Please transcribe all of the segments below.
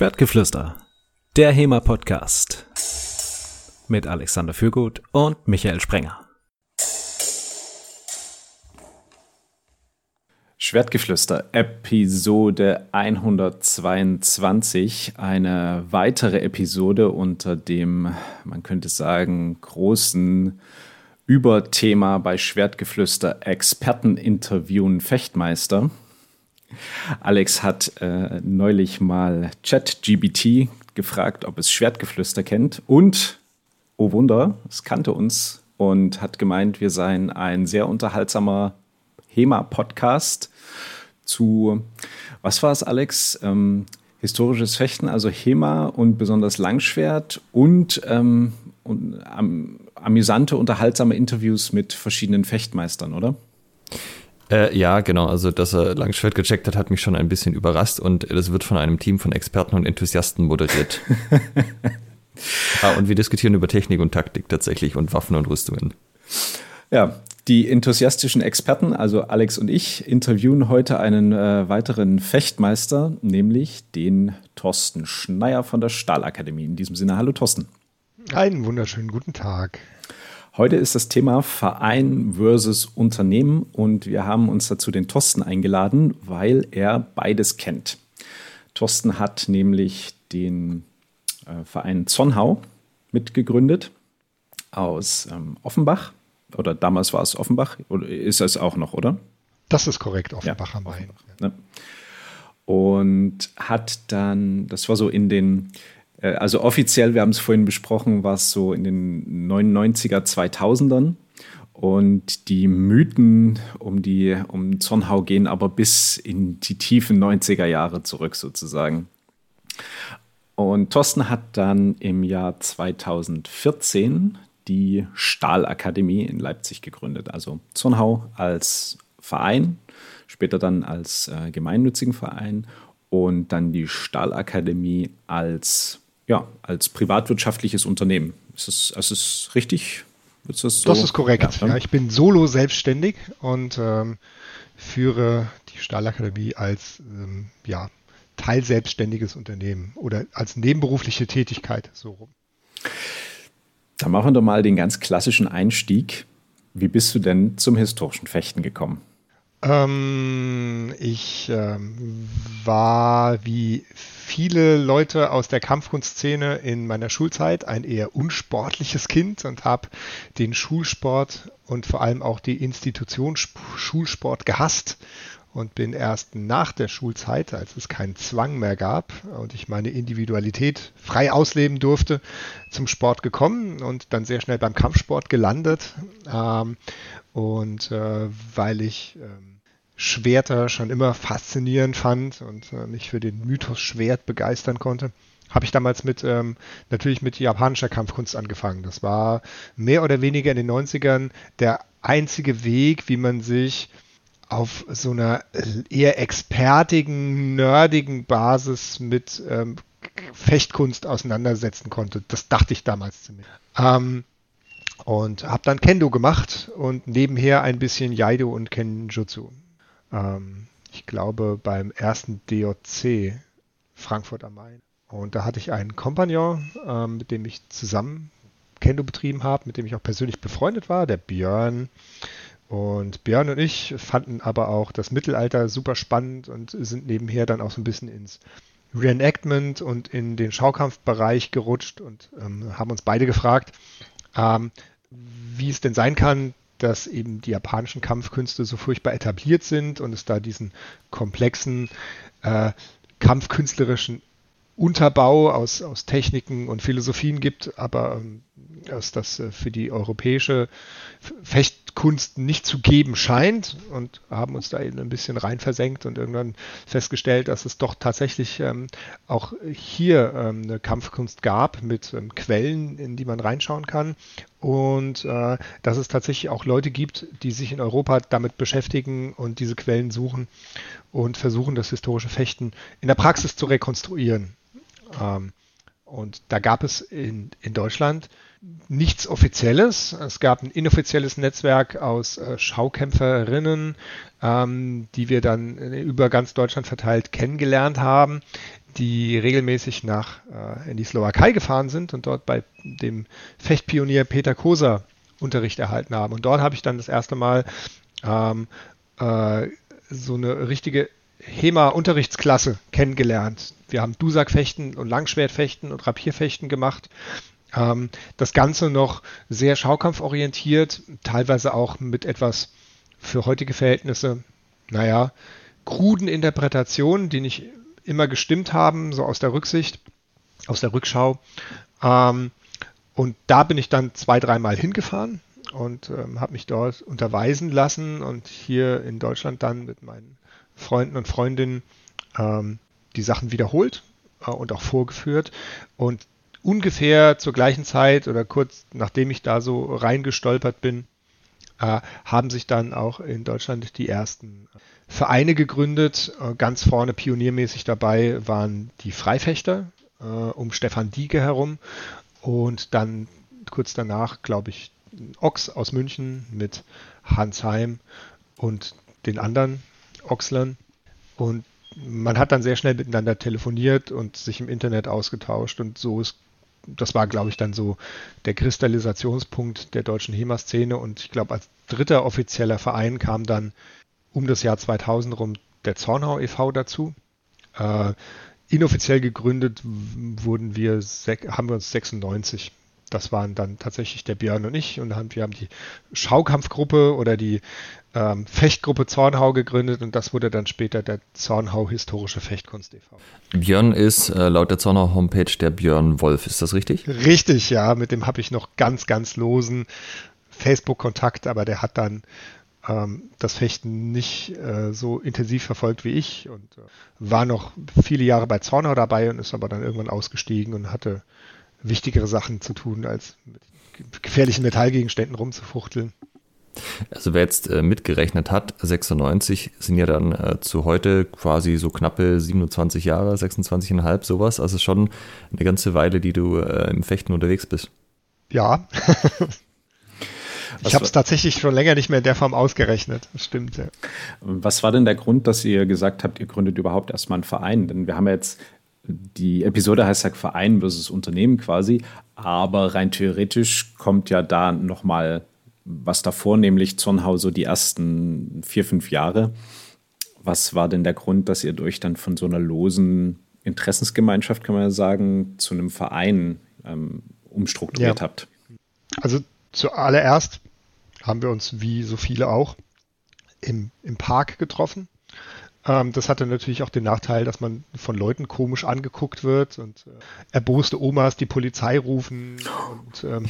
Schwertgeflüster, der HEMA-Podcast mit Alexander Fürgut und Michael Sprenger. Schwertgeflüster, Episode 122, eine weitere Episode unter dem, man könnte sagen, großen Überthema bei Schwertgeflüster Experten interviewen Fechtmeister. Alex hat äh, neulich mal ChatGBT gefragt, ob es Schwertgeflüster kennt und, oh Wunder, es kannte uns und hat gemeint, wir seien ein sehr unterhaltsamer HEMA-Podcast zu, was war es, Alex? Ähm, historisches Fechten, also HEMA und besonders Langschwert und, ähm, und am, amüsante, unterhaltsame Interviews mit verschiedenen Fechtmeistern, oder? Äh, ja, genau. Also, dass er Langschwert gecheckt hat, hat mich schon ein bisschen überrascht und das wird von einem Team von Experten und Enthusiasten moderiert. ah, und wir diskutieren über Technik und Taktik tatsächlich und Waffen und Rüstungen. Ja, die enthusiastischen Experten, also Alex und ich, interviewen heute einen äh, weiteren Fechtmeister, nämlich den Thorsten Schneier von der Stahlakademie. In diesem Sinne, hallo Thorsten. Einen wunderschönen guten Tag. Heute ist das Thema Verein versus Unternehmen und wir haben uns dazu den Thorsten eingeladen, weil er beides kennt. Thorsten hat nämlich den äh, Verein Zonnhau mitgegründet aus ähm, Offenbach oder damals war es Offenbach, oder ist es auch noch, oder? Das ist korrekt, Offenbach ja, am Main. Ne? Und hat dann, das war so in den, also offiziell, wir haben es vorhin besprochen, war es so in den 99er, 2000ern. Und die Mythen um, die, um Zornhau gehen aber bis in die tiefen 90er Jahre zurück sozusagen. Und Thorsten hat dann im Jahr 2014 die Stahlakademie in Leipzig gegründet. Also Zornhau als Verein, später dann als äh, gemeinnützigen Verein und dann die Stahlakademie als, ja, als privatwirtschaftliches Unternehmen. Ist das, ist das richtig? Ist das, so? das, ist korrekt. Ja, ja, ich bin solo selbstständig und ähm, führe die Stahlakademie als ähm, ja, teilselbstständiges Unternehmen oder als nebenberufliche Tätigkeit so rum. Dann machen wir doch mal den ganz klassischen Einstieg. Wie bist du denn zum historischen Fechten gekommen? Ähm, ich ähm, war wie viele Leute aus der Kampfkunstszene in meiner Schulzeit ein eher unsportliches Kind und habe den Schulsport und vor allem auch die Institution Schulsport gehasst und bin erst nach der Schulzeit, als es keinen Zwang mehr gab und ich meine Individualität frei ausleben durfte, zum Sport gekommen und dann sehr schnell beim Kampfsport gelandet. Ähm, und äh, weil ich äh, Schwerter schon immer faszinierend fand und äh, mich für den Mythos Schwert begeistern konnte, habe ich damals mit ähm, natürlich mit japanischer Kampfkunst angefangen. Das war mehr oder weniger in den 90ern der einzige Weg, wie man sich auf so einer eher expertigen, nerdigen Basis mit ähm, Fechtkunst auseinandersetzen konnte. Das dachte ich damals zumindest. Ähm, und habe dann Kendo gemacht und nebenher ein bisschen Jaido und Kenjutsu. Ähm, ich glaube beim ersten DOC Frankfurt am Main. Und da hatte ich einen Kompagnon, ähm, mit dem ich zusammen Kendo betrieben habe, mit dem ich auch persönlich befreundet war, der Björn. Und Björn und ich fanden aber auch das Mittelalter super spannend und sind nebenher dann auch so ein bisschen ins Reenactment und in den Schaukampfbereich gerutscht und ähm, haben uns beide gefragt, ähm, wie es denn sein kann, dass eben die japanischen Kampfkünste so furchtbar etabliert sind und es da diesen komplexen äh, kampfkünstlerischen Unterbau aus, aus Techniken und Philosophien gibt, aber ähm, dass das äh, für die europäische Fechtkunst nicht zu geben scheint und haben uns da eben ein bisschen rein versenkt und irgendwann festgestellt, dass es doch tatsächlich ähm, auch hier ähm, eine Kampfkunst gab mit ähm, Quellen, in die man reinschauen kann und äh, dass es tatsächlich auch Leute gibt, die sich in Europa damit beschäftigen und diese Quellen suchen und versuchen, das historische Fechten in der Praxis zu rekonstruieren. Ähm, Und da gab es in, in Deutschland nichts Offizielles. Es gab ein inoffizielles Netzwerk aus äh, Schaukämpferinnen, ähm, die wir dann über ganz Deutschland verteilt kennengelernt haben, die regelmäßig nach äh, in die Slowakei gefahren sind und dort bei dem Fechtpionier Peter Koser Unterricht erhalten haben. Und dort habe ich dann das erste Mal ähm, äh, so eine richtige HEMA-Unterrichtsklasse kennengelernt. Wir haben Dusak-Fechten und Langschwertfechten und Rapierfechten gemacht. Ähm, das Ganze noch sehr schaukampforientiert, teilweise auch mit etwas für heutige Verhältnisse, naja, kruden Interpretationen, die nicht immer gestimmt haben, so aus der Rücksicht, aus der Rückschau. Ähm, und da bin ich dann zwei, dreimal hingefahren und ähm, habe mich dort unterweisen lassen und hier in Deutschland dann mit meinen Freunden und Freundinnen ähm, die Sachen wiederholt äh, und auch vorgeführt. Und ungefähr zur gleichen Zeit oder kurz nachdem ich da so reingestolpert bin, äh, haben sich dann auch in Deutschland die ersten Vereine gegründet. Äh, ganz vorne pioniermäßig dabei waren die Freifechter äh, um Stefan Dieke herum und dann kurz danach, glaube ich, Ochs aus München mit Hans Heim und den anderen Ochslern. Und man hat dann sehr schnell miteinander telefoniert und sich im Internet ausgetauscht und so ist das war, glaube ich, dann so der Kristallisationspunkt der deutschen HEMA-Szene. Und ich glaube, als dritter offizieller Verein kam dann um das Jahr 2000 rum der Zornhau e.V. dazu. Äh, inoffiziell gegründet wurden wir, haben wir uns 96 das waren dann tatsächlich der Björn und ich und wir haben die Schaukampfgruppe oder die ähm, Fechtgruppe Zornhau gegründet und das wurde dann später der Zornhau Historische Fechtkunst e.V. Björn ist äh, laut der Zornhau Homepage der Björn Wolf, ist das richtig? Richtig, ja, mit dem habe ich noch ganz, ganz losen Facebook-Kontakt, aber der hat dann ähm, das Fechten nicht äh, so intensiv verfolgt wie ich und äh, war noch viele Jahre bei Zornhau dabei und ist aber dann irgendwann ausgestiegen und hatte wichtigere Sachen zu tun, als mit gefährlichen Metallgegenständen rumzufuchteln. Also wer jetzt äh, mitgerechnet hat, 96 sind ja dann äh, zu heute quasi so knappe 27 Jahre, 26,5 sowas. Also schon eine ganze Weile, die du äh, im Fechten unterwegs bist. Ja. ich habe es tatsächlich schon länger nicht mehr in der Form ausgerechnet. Das stimmt, ja. Was war denn der Grund, dass ihr gesagt habt, ihr gründet überhaupt erstmal einen Verein? Denn wir haben ja jetzt die Episode heißt ja Verein versus Unternehmen quasi, aber rein theoretisch kommt ja da nochmal was davor, nämlich Zornhau so die ersten vier, fünf Jahre. Was war denn der Grund, dass ihr euch dann von so einer losen Interessensgemeinschaft, kann man ja sagen, zu einem Verein ähm, umstrukturiert ja. habt? Also zuallererst haben wir uns, wie so viele auch, im, im Park getroffen ähm, das hatte natürlich auch den Nachteil, dass man von Leuten komisch angeguckt wird und äh, erboste Omas die Polizei rufen und, ähm,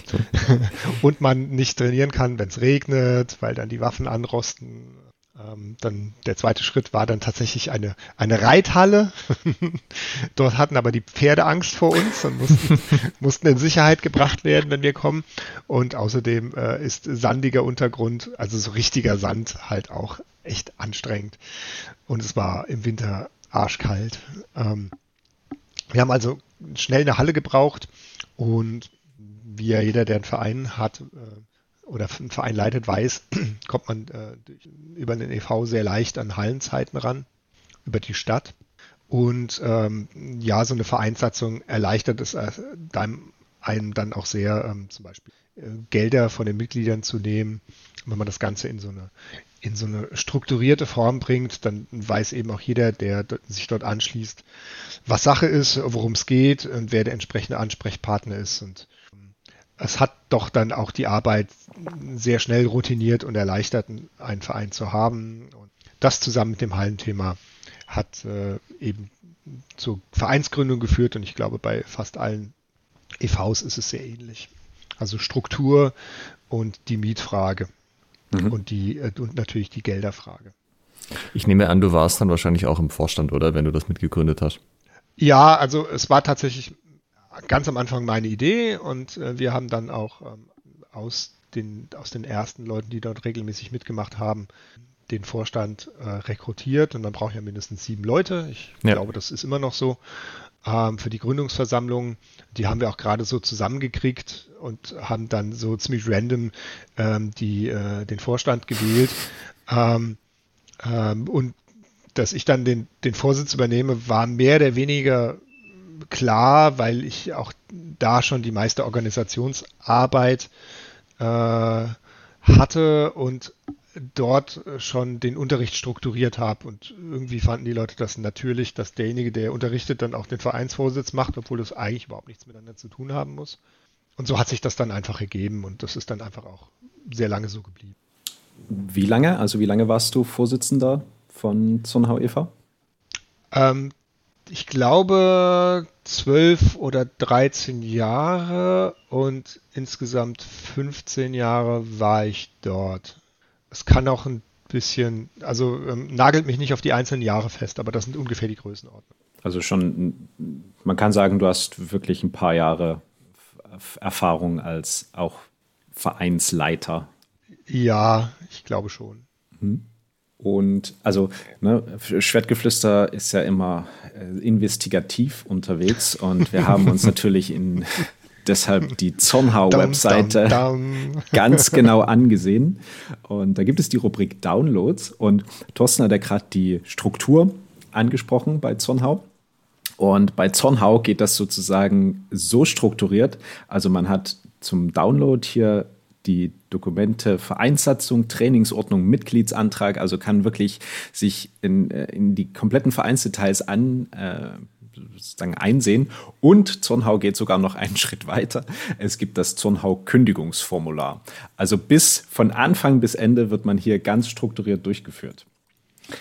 und man nicht trainieren kann, wenn es regnet, weil dann die Waffen anrosten. Ähm, dann der zweite Schritt war dann tatsächlich eine, eine Reithalle. Dort hatten aber die Pferde Angst vor uns und mussten, mussten in Sicherheit gebracht werden, wenn wir kommen. Und außerdem äh, ist sandiger Untergrund, also so richtiger Sand, halt auch echt anstrengend. Und es war im Winter arschkalt. Ähm, wir haben also schnell eine Halle gebraucht und wie ja jeder, der einen Verein hat, äh, oder einen Verein leitet, weiß, kommt man äh, durch, über den EV sehr leicht an Hallenzeiten ran, über die Stadt. Und ähm, ja, so eine Vereinssatzung erleichtert es äh, einem, einem dann auch sehr, ähm, zum Beispiel äh, Gelder von den Mitgliedern zu nehmen. Wenn man das Ganze in so eine in so eine strukturierte Form bringt, dann weiß eben auch jeder, der sich dort anschließt, was Sache ist, worum es geht und wer der entsprechende Ansprechpartner ist. Und es hat doch dann auch die Arbeit sehr schnell routiniert und erleichtert, einen Verein zu haben. Und das zusammen mit dem Hallenthema hat äh, eben zur Vereinsgründung geführt und ich glaube, bei fast allen EVs ist es sehr ähnlich. Also Struktur und die Mietfrage mhm. und die äh, und natürlich die Gelderfrage. Ich nehme an, du warst dann wahrscheinlich auch im Vorstand, oder, wenn du das mitgegründet hast? Ja, also es war tatsächlich ganz am Anfang meine Idee und äh, wir haben dann auch ähm, aus, den, aus den ersten Leuten, die dort regelmäßig mitgemacht haben, den Vorstand äh, rekrutiert und man braucht ja mindestens sieben Leute. Ich ja. glaube, das ist immer noch so. ähm, für die Gründungsversammlung. Die haben wir auch gerade so zusammengekriegt und haben dann so ziemlich random ähm, die, äh, den Vorstand gewählt. Ähm, ähm, und dass ich dann den, den Vorsitz übernehme, war mehr oder weniger klar, weil ich auch da schon die meiste Organisationsarbeit äh, hatte und dort schon den Unterricht strukturiert habe. Und irgendwie fanden die Leute das natürlich, dass derjenige, der unterrichtet, dann auch den Vereinsvorsitz macht, obwohl das eigentlich überhaupt nichts miteinander zu tun haben muss. Und so hat sich das dann einfach ergeben und das ist dann einfach auch sehr lange so geblieben. Wie lange? Also wie lange warst du Vorsitzender von Zornhau e.V.? Ähm, ich glaube, zwölf oder dreizehn Jahre und insgesamt 15 Jahre war ich dort. Es kann auch ein bisschen, also ähm, nagelt mich nicht auf die einzelnen Jahre fest, aber das sind ungefähr die Größenordnungen. Also schon, man kann sagen, du hast wirklich ein paar Jahre Erfahrung als auch Vereinsleiter. Ja, ich glaube schon. Mhm. Und also ne, Schwertgeflüster ist ja immer äh, investigativ unterwegs und wir haben uns natürlich in deshalb die Zornhau-Webseite ganz genau angesehen. Und da gibt es die Rubrik Downloads und Thorsten hat ja gerade die Struktur angesprochen bei Zornhau. Und bei Zornhau geht das sozusagen so strukturiert. Also man hat zum Download hier die Dokumente Vereinssatzung, Trainingsordnung, Mitgliedsantrag, also kann wirklich sich in, äh, in die kompletten Vereinsdetails an äh, sozusagen einsehen. Und Zornhau geht sogar noch einen Schritt weiter. Es gibt das Zornhau-Kündigungsformular. Also bis von Anfang bis Ende wird man hier ganz strukturiert durchgeführt.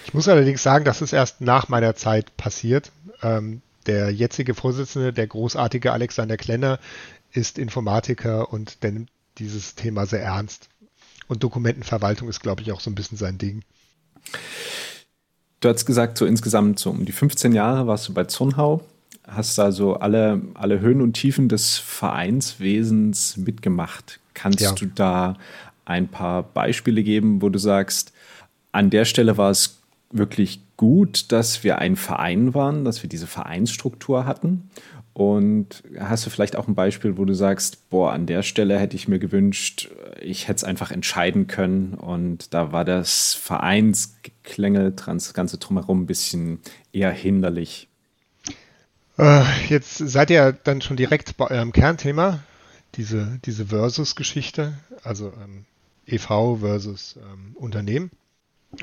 Ich muss allerdings sagen, das ist erst nach meiner Zeit passiert. Ähm, der jetzige Vorsitzende, der großartige Alexander Klenner, ist Informatiker und der nimmt dieses Thema sehr ernst. Und Dokumentenverwaltung ist, glaube ich, auch so ein bisschen sein Ding. Du hast gesagt, so insgesamt so um die 15 Jahre warst du bei Zurnhau, hast also alle, alle Höhen und Tiefen des Vereinswesens mitgemacht. Kannst ja. du da ein paar Beispiele geben, wo du sagst, an der Stelle war es wirklich gut, dass wir ein Verein waren, dass wir diese Vereinsstruktur hatten? Und hast du vielleicht auch ein Beispiel, wo du sagst, boah, an der Stelle hätte ich mir gewünscht, ich hätte es einfach entscheiden können und da war das Vereinsgeklängel, das ganze drumherum ein bisschen eher hinderlich? Äh, jetzt seid ihr dann schon direkt bei eurem Kernthema, diese, diese Versus-Geschichte, also ähm, EV versus ähm, Unternehmen.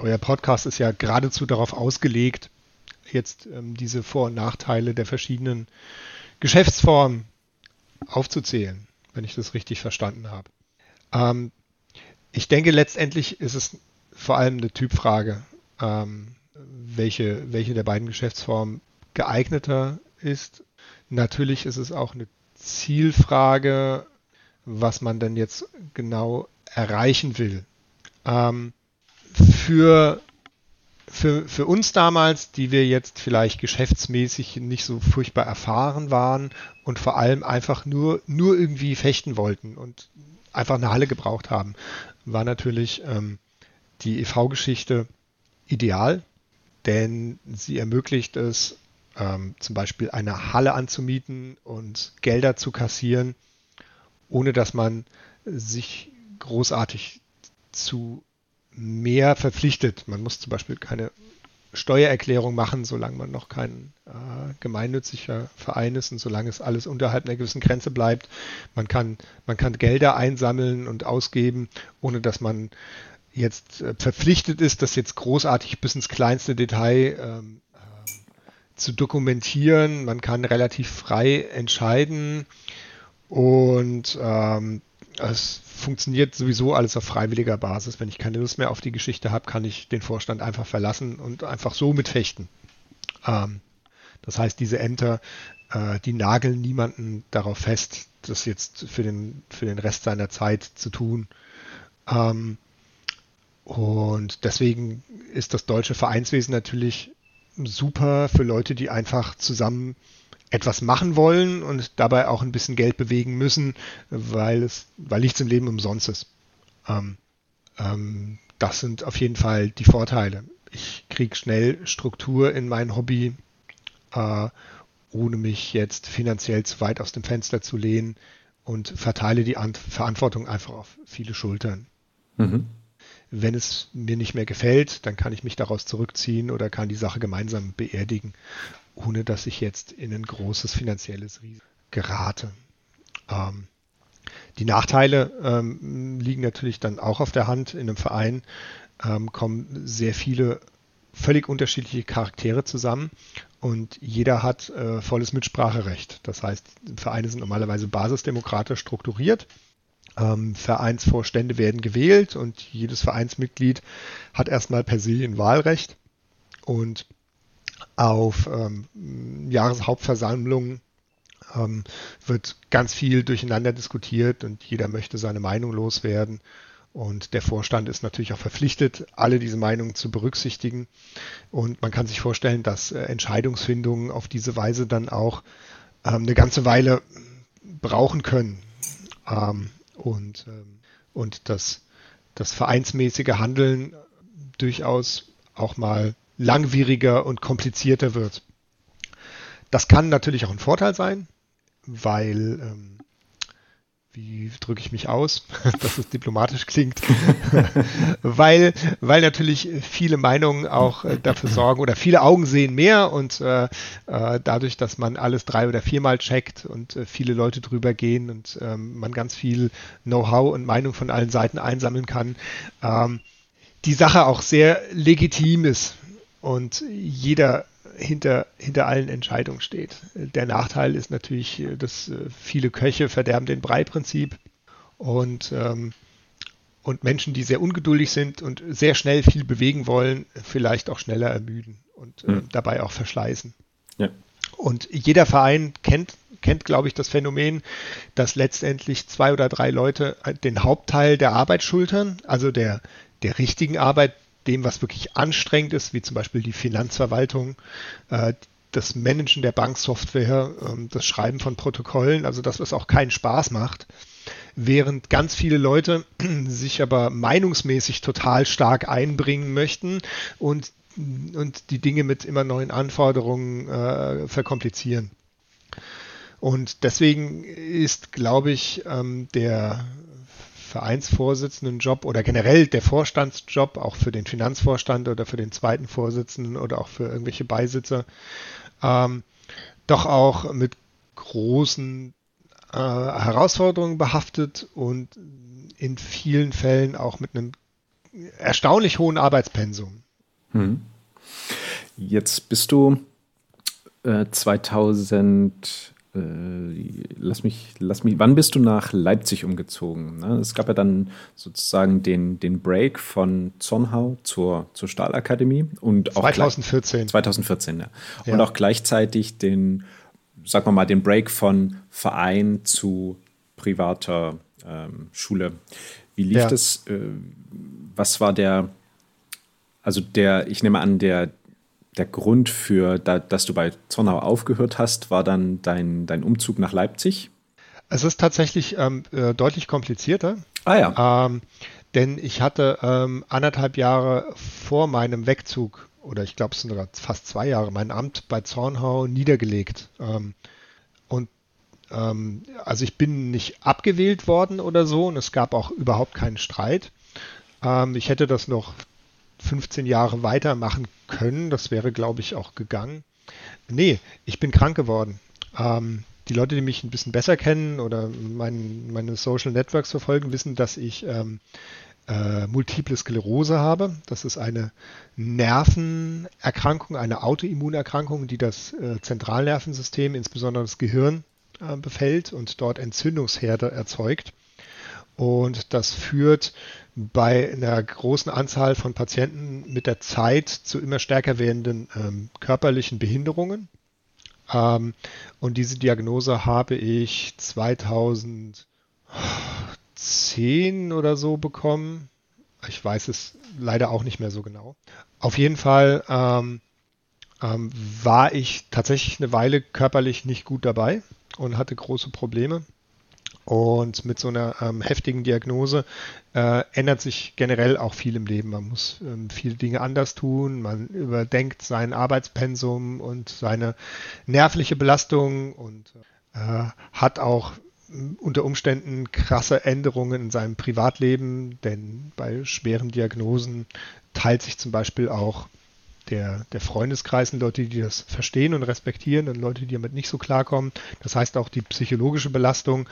Euer Podcast ist ja geradezu darauf ausgelegt, jetzt ähm, diese Vor- und Nachteile der verschiedenen Geschäftsform aufzuzählen, wenn ich das richtig verstanden habe. Ähm, ich denke, letztendlich ist es vor allem eine Typfrage, ähm, welche, welche der beiden Geschäftsformen geeigneter ist. Natürlich ist es auch eine Zielfrage, was man denn jetzt genau erreichen will. Ähm, für für, für uns damals, die wir jetzt vielleicht geschäftsmäßig nicht so furchtbar erfahren waren und vor allem einfach nur, nur irgendwie fechten wollten und einfach eine Halle gebraucht haben, war natürlich ähm, die EV-Geschichte ideal, denn sie ermöglicht es, ähm, zum Beispiel eine Halle anzumieten und Gelder zu kassieren, ohne dass man sich großartig zu mehr verpflichtet. Man muss zum Beispiel keine Steuererklärung machen, solange man noch kein äh, gemeinnütziger Verein ist und solange es alles unterhalb einer gewissen Grenze bleibt. Man kann, man kann Gelder einsammeln und ausgeben, ohne dass man jetzt äh, verpflichtet ist, das jetzt großartig bis ins kleinste Detail ähm, äh, zu dokumentieren. Man kann relativ frei entscheiden und ähm, es funktioniert sowieso alles auf freiwilliger Basis. Wenn ich keine Lust mehr auf die Geschichte habe, kann ich den Vorstand einfach verlassen und einfach so mitfechten. Ähm, das heißt, diese Ämter, äh, die nageln niemanden darauf fest, das jetzt für den, für den Rest seiner Zeit zu tun. Ähm, und deswegen ist das deutsche Vereinswesen natürlich super für Leute, die einfach zusammen etwas machen wollen und dabei auch ein bisschen Geld bewegen müssen, weil es, weil nichts im Leben umsonst ist. Ähm, ähm, das sind auf jeden Fall die Vorteile. Ich kriege schnell Struktur in mein Hobby äh, ohne mich jetzt finanziell zu weit aus dem Fenster zu lehnen und verteile die An Verantwortung einfach auf viele Schultern. Mhm. Wenn es mir nicht mehr gefällt, dann kann ich mich daraus zurückziehen oder kann die Sache gemeinsam beerdigen, ohne dass ich jetzt in ein großes finanzielles Risiko gerate. Ähm, die Nachteile ähm, liegen natürlich dann auch auf der Hand. In einem Verein ähm, kommen sehr viele völlig unterschiedliche Charaktere zusammen und jeder hat äh, volles Mitspracherecht. Das heißt, Vereine sind normalerweise basisdemokratisch strukturiert. Ähm, Vereinsvorstände werden gewählt und jedes Vereinsmitglied hat erstmal per se ein Wahlrecht. Und auf ähm, Jahreshauptversammlungen ähm, wird ganz viel durcheinander diskutiert und jeder möchte seine Meinung loswerden. Und der Vorstand ist natürlich auch verpflichtet, alle diese Meinungen zu berücksichtigen. Und man kann sich vorstellen, dass äh, Entscheidungsfindungen auf diese Weise dann auch ähm, eine ganze Weile brauchen können. Ähm, und, ähm, und dass das vereinsmäßige Handeln durchaus auch mal langwieriger und komplizierter wird. Das kann natürlich auch ein Vorteil sein, weil ähm, wie drücke ich mich aus, dass es diplomatisch klingt, weil, weil natürlich viele Meinungen auch äh, dafür sorgen oder viele Augen sehen mehr und äh, äh, dadurch, dass man alles drei oder viermal checkt und äh, viele Leute drüber gehen und ähm, man ganz viel Know-how und Meinung von allen Seiten einsammeln kann, ähm, die Sache auch sehr legitim ist und jeder hinter, hinter allen Entscheidungen steht. Der Nachteil ist natürlich, dass äh, viele Köche verderben den Brei-Prinzip und, ähm, und Menschen, die sehr ungeduldig sind und sehr schnell viel bewegen wollen, vielleicht auch schneller ermüden und äh, mhm. dabei auch verschleißen. Ja. Und jeder Verein kennt, kennt, glaube ich, das Phänomen, dass letztendlich zwei oder drei Leute den Hauptteil der Arbeit schultern, also der, der richtigen Arbeit, dem, was wirklich anstrengend ist, wie zum Beispiel die Finanzverwaltung, äh, das Managen der Banksoftware, ähm, das Schreiben von Protokollen, also das, was auch keinen Spaß macht, während ganz viele Leute sich aber meinungsmäßig total stark einbringen möchten und, und die Dinge mit immer neuen Anforderungen äh, verkomplizieren. Und deswegen ist, glaube ich, ähm, der Vereinsvorsitzendenjob oder generell der Vorstandsjob, auch für den Finanzvorstand oder für den zweiten Vorsitzenden oder auch für irgendwelche Beisitzer, ähm, doch auch mit großen äh, Herausforderungen behaftet und in vielen Fällen auch mit einem erstaunlich hohen Arbeitspensum. Hm. Jetzt bist du äh, 2000 äh, lass mich, lass mich, wann bist du nach Leipzig umgezogen? Ne? Es gab ja dann sozusagen den, den Break von Zornhau zur, zur Stahlakademie und 2014. 2014, ja. ja. Und auch gleichzeitig den, sagen wir mal, den Break von Verein zu privater ähm, Schule. Wie lief ja. das? Äh, was war der, also der, ich nehme an, der, der Grund für, da, dass du bei Zornau aufgehört hast, war dann dein, dein Umzug nach Leipzig? Es ist tatsächlich ähm, äh, deutlich komplizierter. Ah ja. Ähm, denn ich hatte ähm, anderthalb Jahre vor meinem Wegzug, oder ich glaube es sind sogar fast zwei Jahre, mein Amt bei Zornhau niedergelegt. Ähm, und ähm, also ich bin nicht abgewählt worden oder so und es gab auch überhaupt keinen Streit. Ähm, ich hätte das noch 15 Jahre weitermachen können. Das wäre, glaube ich, auch gegangen. Nee, ich bin krank geworden. Ähm, die Leute, die mich ein bisschen besser kennen oder mein, meine Social Networks verfolgen, wissen, dass ich ähm, äh, Multiple Sklerose habe. Das ist eine Nervenerkrankung, eine Autoimmunerkrankung, die das äh, Zentralnervensystem, insbesondere das Gehirn, äh, befällt und dort Entzündungsherde erzeugt. Und das führt bei einer großen Anzahl von Patienten mit der Zeit zu immer stärker werdenden ähm, körperlichen Behinderungen. Ähm, und diese Diagnose habe ich 2010 oder so bekommen. Ich weiß es leider auch nicht mehr so genau. Auf jeden Fall ähm, ähm war ich tatsächlich eine Weile körperlich nicht gut dabei und hatte große Probleme. Und mit so einer ähm, heftigen Diagnose äh, ändert sich generell auch viel im Leben. Man muss ähm, viele Dinge anders tun. Man überdenkt sein Arbeitspensum und seine nervliche Belastung und äh, hat auch unter Umständen krasse Änderungen in seinem Privatleben, denn bei schweren Diagnosen teilt sich zum Beispiel auch der, der Freundeskreis und Leute, die das verstehen und respektieren und Leute, die damit nicht so klarkommen. Das heißt auch die psychologische Belastung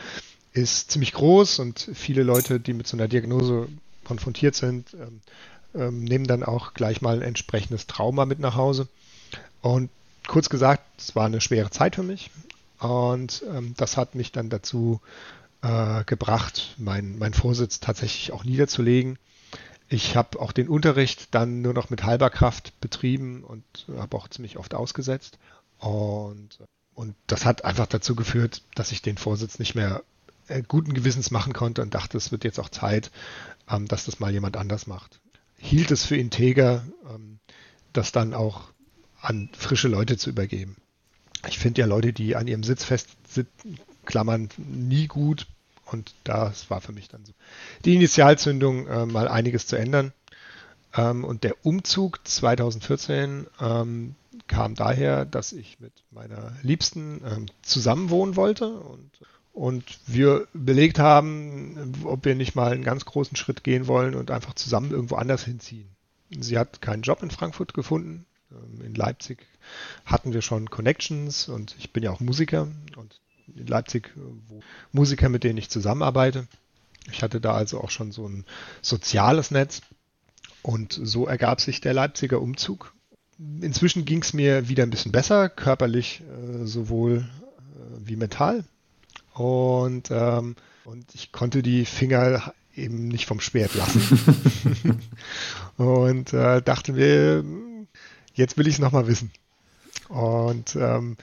ist ziemlich groß und viele Leute, die mit so einer Diagnose konfrontiert sind, ähm, ähm, nehmen dann auch gleich mal ein entsprechendes Trauma mit nach Hause. Und kurz gesagt, es war eine schwere Zeit für mich und ähm, das hat mich dann dazu äh, gebracht, meinen mein Vorsitz tatsächlich auch niederzulegen ich habe auch den Unterricht dann nur noch mit halber Kraft betrieben und habe auch ziemlich oft ausgesetzt. Und, und das hat einfach dazu geführt, dass ich den Vorsitz nicht mehr äh, guten Gewissens machen konnte und dachte, es wird jetzt auch Zeit, ähm, dass das mal jemand anders macht. Hielt es für integer, ähm, das dann auch an frische Leute zu übergeben. Ich finde ja Leute, die an ihrem Sitz fest klammern, nie gut. Und das war für mich dann so die Initialzündung, äh, mal einiges zu ändern. Ähm, und der Umzug 2014 ähm, kam daher, dass ich mit meiner Liebsten ähm, zusammenwohnen wollte und, und wir überlegt haben, ob wir nicht mal einen ganz großen Schritt gehen wollen und einfach zusammen irgendwo anders hinziehen. Sie hat keinen Job in Frankfurt gefunden. Ähm, in Leipzig hatten wir schon Connections und ich bin ja auch Musiker und in Leipzig, wo Musiker, mit denen ich zusammenarbeite. Ich hatte da also auch schon so ein soziales Netz und so ergab sich der Leipziger Umzug. Inzwischen ging es mir wieder ein bisschen besser, körperlich äh, sowohl äh, wie mental. Und, ähm, und ich konnte die Finger eben nicht vom Schwert lassen. und äh, dachte mir, jetzt will ich es nochmal wissen. Und ähm,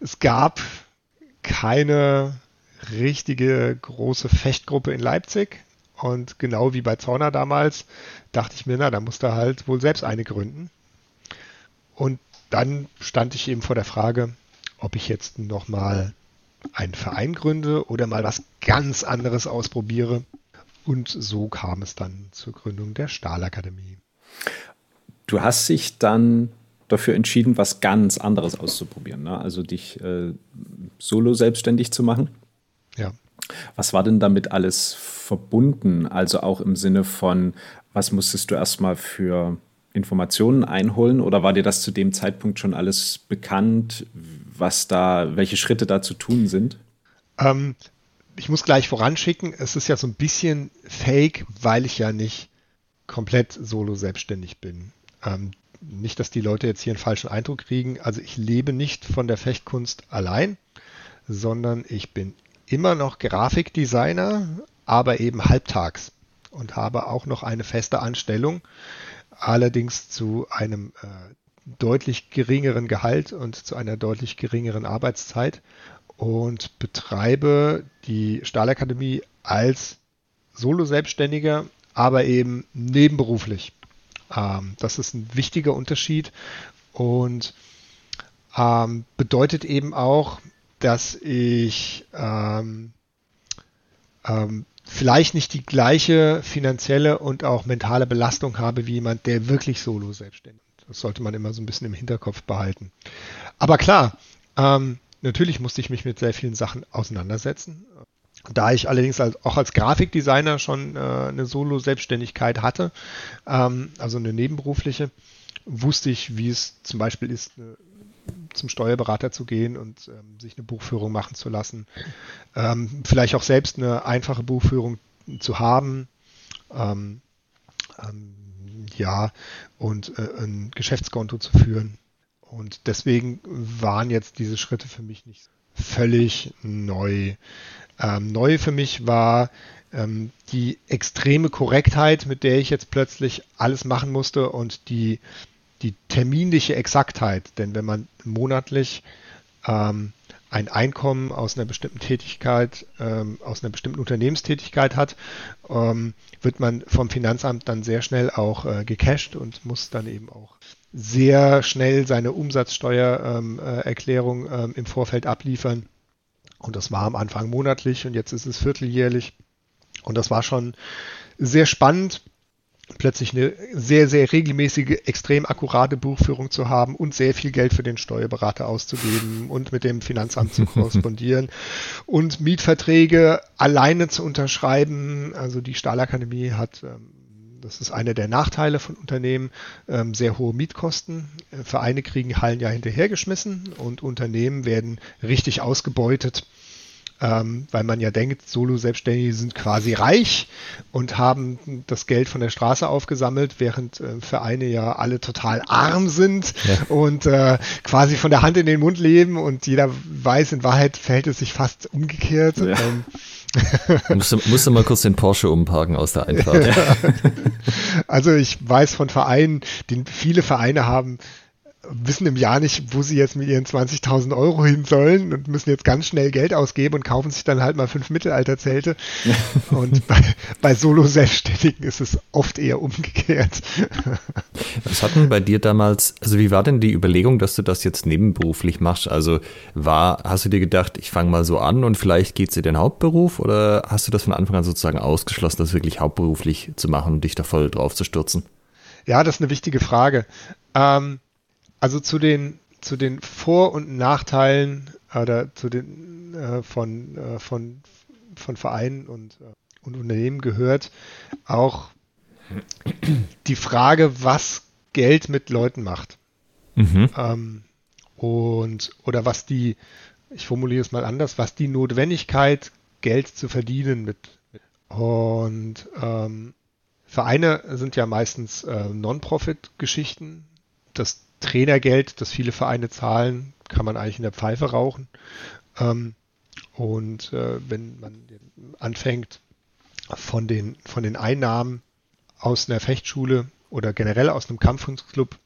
es gab keine richtige große Fechtgruppe in Leipzig. Und genau wie bei Zorner damals dachte ich mir, na, da muss da halt wohl selbst eine gründen. Und dann stand ich eben vor der Frage, ob ich jetzt nochmal einen Verein gründe oder mal was ganz anderes ausprobiere. Und so kam es dann zur Gründung der Stahlakademie. Du hast dich dann dafür entschieden, was ganz anderes auszuprobieren. Ne? Also dich äh, solo selbstständig zu machen. Ja. Was war denn damit alles verbunden? Also auch im Sinne von, was musstest du erstmal für Informationen einholen oder war dir das zu dem Zeitpunkt schon alles bekannt, was da, welche Schritte da zu tun sind? Ähm, ich muss gleich voranschicken, es ist ja so ein bisschen fake, weil ich ja nicht komplett solo selbstständig bin. Ähm, nicht, dass die Leute jetzt hier einen falschen Eindruck kriegen. Also ich lebe nicht von der Fechtkunst allein, sondern ich bin immer noch Grafikdesigner, aber eben halbtags und habe auch noch eine feste Anstellung, allerdings zu einem äh, deutlich geringeren Gehalt und zu einer deutlich geringeren Arbeitszeit und betreibe die Stahlakademie als Solo-Selbstständiger, aber eben nebenberuflich. Ähm, das ist ein wichtiger Unterschied und ähm, bedeutet eben auch, dass ich ähm, ähm, vielleicht nicht die gleiche finanzielle und auch mentale Belastung habe wie jemand, der wirklich solo selbstständig ist. Das sollte man immer so ein bisschen im Hinterkopf behalten. Aber klar, ähm, natürlich musste ich mich mit sehr vielen Sachen auseinandersetzen. Da ich allerdings als, auch als Grafikdesigner schon äh, eine Solo-Selbstständigkeit hatte, ähm, also eine nebenberufliche, wusste ich, wie es zum Beispiel ist, eine, zum Steuerberater zu gehen und ähm, sich eine Buchführung machen zu lassen. Ähm, vielleicht auch selbst eine einfache Buchführung zu haben. Ähm, ähm, ja, und äh, ein Geschäftskonto zu führen. Und deswegen waren jetzt diese Schritte für mich nicht völlig neu. Ähm, neu für mich war ähm, die extreme Korrektheit, mit der ich jetzt plötzlich alles machen musste und die, die terminliche Exaktheit. Denn wenn man monatlich ähm, ein Einkommen aus einer bestimmten Tätigkeit, ähm, aus einer bestimmten Unternehmenstätigkeit hat, ähm, wird man vom Finanzamt dann sehr schnell auch äh, gecasht und muss dann eben auch sehr schnell seine Umsatzsteuererklärung ähm, äh, im Vorfeld abliefern. Und das war am Anfang monatlich und jetzt ist es vierteljährlich. Und das war schon sehr spannend, plötzlich eine sehr, sehr regelmäßige, extrem akkurate Buchführung zu haben und sehr viel Geld für den Steuerberater auszugeben und mit dem Finanzamt zu korrespondieren und Mietverträge alleine zu unterschreiben. Also die Stahlakademie hat, ähm, das ist einer der Nachteile von Unternehmen, ähm, sehr hohe Mietkosten. Äh, Vereine kriegen Hallen ja hinterhergeschmissen und Unternehmen werden richtig ausgebeutet ähm, weil man ja denkt, Solo-Selbstständige sind quasi reich und haben das Geld von der Straße aufgesammelt, während äh, Vereine ja alle total arm sind ja. und äh, quasi von der Hand in den Mund leben und jeder weiß, in Wahrheit verhält es sich fast umgekehrt. Ja. Ähm, musste, musste mal kurz den Porsche umparken aus der Einfahrt. Also ich weiß von Vereinen, die viele Vereine haben wissen im Jahr nicht, wo sie jetzt mit ihren 20.000 Euro hin sollen und müssen jetzt ganz schnell Geld ausgeben und kaufen sich dann halt mal fünf Mittelalterzelte. und bei, bei Solo-Selbstständigen ist es oft eher umgekehrt. Was hatten bei dir damals, also wie war denn die Überlegung, dass du das jetzt nebenberuflich machst? Also war, hast du dir gedacht, ich fange mal so an und vielleicht geht es dir den Hauptberuf oder hast du das von Anfang an sozusagen ausgeschlossen, das wirklich hauptberuflich zu machen und dich da voll drauf zu stürzen? Ja, das ist eine wichtige Frage. Ähm, also zu den, zu den Vor- und Nachteilen oder zu den äh, von, äh, von, von Vereinen und, äh, und Unternehmen gehört auch die Frage, was Geld mit Leuten macht. Mhm. Ähm, und oder was die, ich formuliere es mal anders, was die Notwendigkeit, Geld zu verdienen mit. mit. Und ähm, Vereine sind ja meistens äh, Non-Profit-Geschichten. Das Trainergeld, das viele Vereine zahlen, kann man eigentlich in der Pfeife rauchen. Ähm, und äh, wenn man anfängt, von den, von den Einnahmen aus einer Fechtschule oder generell aus einem Kampfkunstclub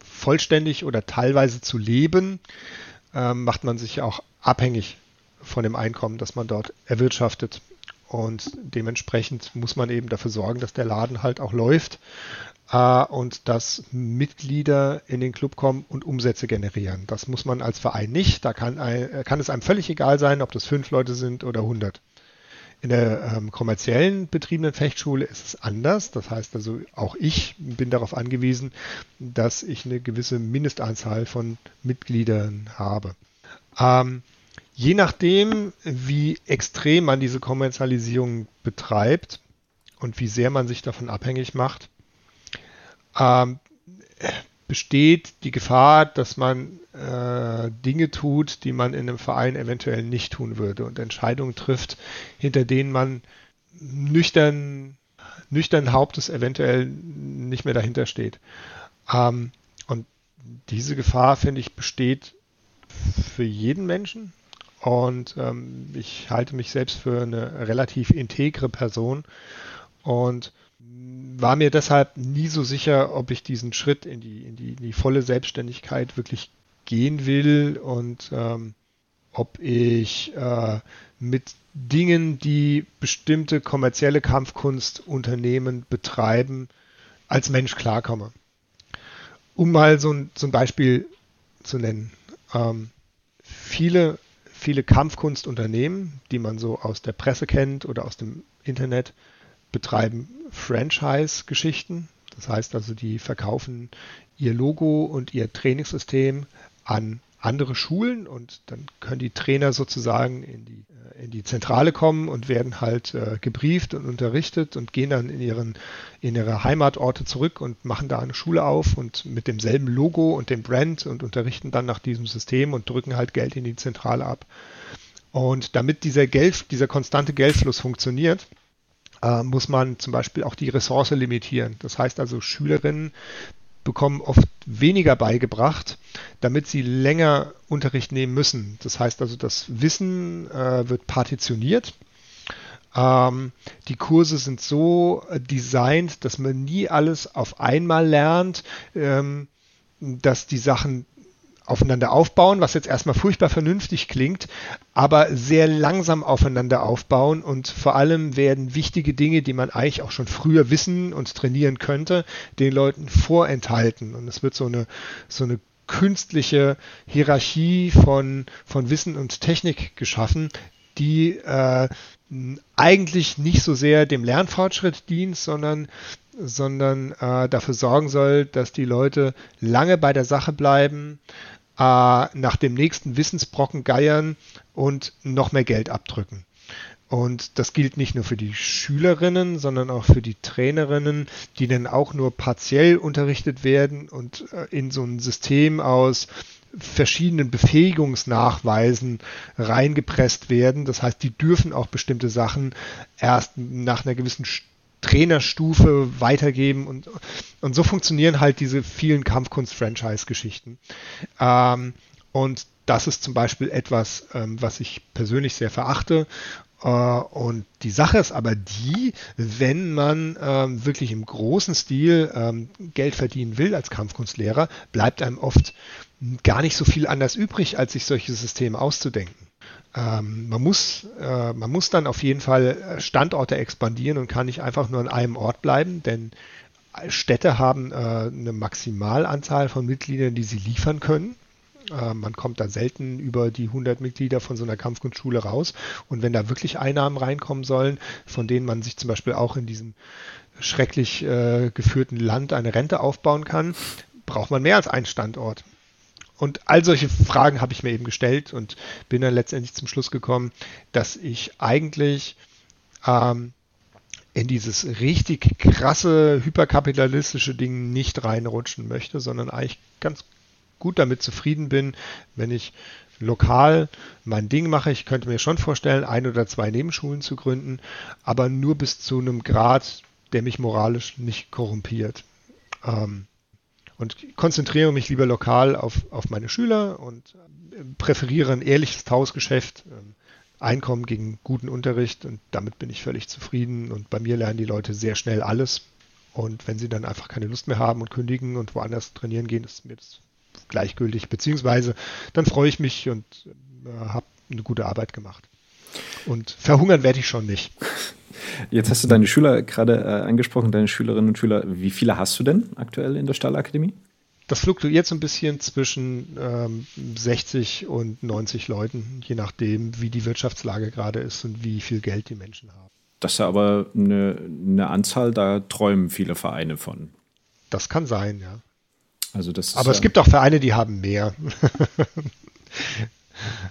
vollständig oder teilweise zu leben, ähm, macht man sich auch abhängig von dem Einkommen, das man dort erwirtschaftet. Und dementsprechend muss man eben dafür sorgen, dass der Laden halt auch läuft äh, und dass Mitglieder in den Club kommen und Umsätze generieren. Das muss man als Verein nicht. Da kann, ein, kann es einem völlig egal sein, ob das fünf Leute sind oder 100. In der ähm, kommerziellen betriebenen Fechtschule ist es anders. Das heißt also, auch ich bin darauf angewiesen, dass ich eine gewisse Mindestanzahl von Mitgliedern habe. Ähm, je nachdem, wie extrem man diese Kommerzialisierung betreibt und wie sehr man sich davon abhängig macht, ähm, besteht die Gefahr, dass man äh, Dinge tut, die man in einem Verein eventuell nicht tun würde und Entscheidungen trifft, hinter denen man nüchtern, nüchtern Hauptes eventuell nicht mehr dahinter steht. Ähm, und diese Gefahr, finde ich, besteht für jeden Menschen. Und ähm, ich halte mich selbst für eine relativ integre Person. Und war mir deshalb nie so sicher, ob ich diesen Schritt in die, in die, in die volle Selbstständigkeit wirklich gehen will und ähm, ob ich äh, mit Dingen, die bestimmte kommerzielle Kampfkunstunternehmen betreiben, als Mensch klarkomme. Um mal so ein, so ein Beispiel zu nennen. Ähm, viele, viele Kampfkunstunternehmen, die man so aus der Presse kennt oder aus dem Internet, betreiben Franchise-Geschichten. Das heißt also, die verkaufen ihr Logo und ihr Trainingssystem an andere Schulen und dann können die Trainer sozusagen in die, äh, in die Zentrale kommen und werden halt äh, gebrieft und unterrichtet und gehen dann in, ihren, in ihre Heimatorte zurück und machen da eine Schule auf und mit demselben Logo und dem Brand und unterrichten dann nach diesem System und drücken halt Geld in die Zentrale ab. Und damit dieser Geld, dieser konstante Geldfluss funktioniert, äh, muss man zum Beispiel auch die Ressource limitieren. Das heißt also, Schülerinnen bekommen oft weniger beigebracht, damit sie länger Unterricht nehmen müssen. Das heißt also, das Wissen äh, wird partitioniert. Ähm, die Kurse sind so designt, dass man nie alles auf einmal lernt, ähm, dass die Sachen aufeinander aufbauen, was jetzt erstmal furchtbar vernünftig klingt, aber sehr langsam aufeinander aufbauen und vor allem werden wichtige Dinge, die man eigentlich auch schon früher wissen und trainieren könnte, den Leuten vorenthalten. Und es wird so eine, so eine künstliche Hierarchie von, von Wissen und Technik geschaffen, die äh, eigentlich nicht so sehr dem Lernfortschritt dient, sondern, sondern äh, dafür sorgen soll, dass die Leute lange bei der Sache bleiben, äh, nach dem nächsten Wissensbrocken geiern und noch mehr Geld abdrücken. Und das gilt nicht nur für die Schülerinnen, sondern auch für die Trainerinnen, die dann auch nur partiell unterrichtet werden und äh, in so ein System aus verschiedenen Befähigungsnachweisen reingepresst werden. Das heißt, die dürfen auch bestimmte Sachen erst nach einer gewissen Trainerstufe weitergeben und, und so funktionieren halt diese vielen Kampfkunst-Franchise-Geschichten. Ähm, und das ist zum Beispiel etwas, ähm, was ich persönlich sehr verachte äh, und die Sache ist aber die, wenn man ähm, wirklich im großen Stil ähm, Geld verdienen will als Kampfkunstlehrer, bleibt einem oft gar nicht so viel anders übrig, als sich solche Systeme auszudenken. Ähm, man, muss, äh, man muss dann auf jeden Fall Standorte expandieren und kann nicht einfach nur an einem Ort bleiben, denn Städte haben äh, eine Maximalanzahl von Mitgliedern, die sie liefern können. Äh, man kommt da selten über die 100 Mitglieder von so einer Kampfkunstschule raus. Und wenn da wirklich Einnahmen reinkommen sollen, von denen man sich zum Beispiel auch in diesem schrecklich äh, geführten Land eine Rente aufbauen kann, braucht man mehr als einen Standort. Und all solche Fragen habe ich mir eben gestellt und bin dann letztendlich zum Schluss gekommen, dass ich eigentlich ähm, in dieses richtig krasse hyperkapitalistische Ding nicht reinrutschen möchte, sondern eigentlich ganz gut damit zufrieden bin, wenn ich lokal mein Ding mache. Ich könnte mir schon vorstellen, ein oder zwei Nebenschulen zu gründen, aber nur bis zu einem Grad, der mich moralisch nicht korrumpiert. Ähm, und konzentriere mich lieber lokal auf, auf meine Schüler und äh, präferiere ein ehrliches Tauschgeschäft, äh, Einkommen gegen guten Unterricht und damit bin ich völlig zufrieden und bei mir lernen die Leute sehr schnell alles und wenn sie dann einfach keine Lust mehr haben und kündigen und woanders trainieren gehen, ist mir das gleichgültig, beziehungsweise dann freue ich mich und äh, habe eine gute Arbeit gemacht. Und verhungern werde ich schon nicht. Jetzt hast du deine Schüler gerade äh, angesprochen, deine Schülerinnen und Schüler. Wie viele hast du denn aktuell in der Stahlakademie? Das fluktuiert so ein bisschen zwischen ähm, 60 und 90 Leuten, je nachdem, wie die Wirtschaftslage gerade ist und wie viel Geld die Menschen haben. Das ist ja aber eine, eine Anzahl, da träumen viele Vereine von. Das kann sein, ja. Also das Aber es gibt auch Vereine, die haben mehr.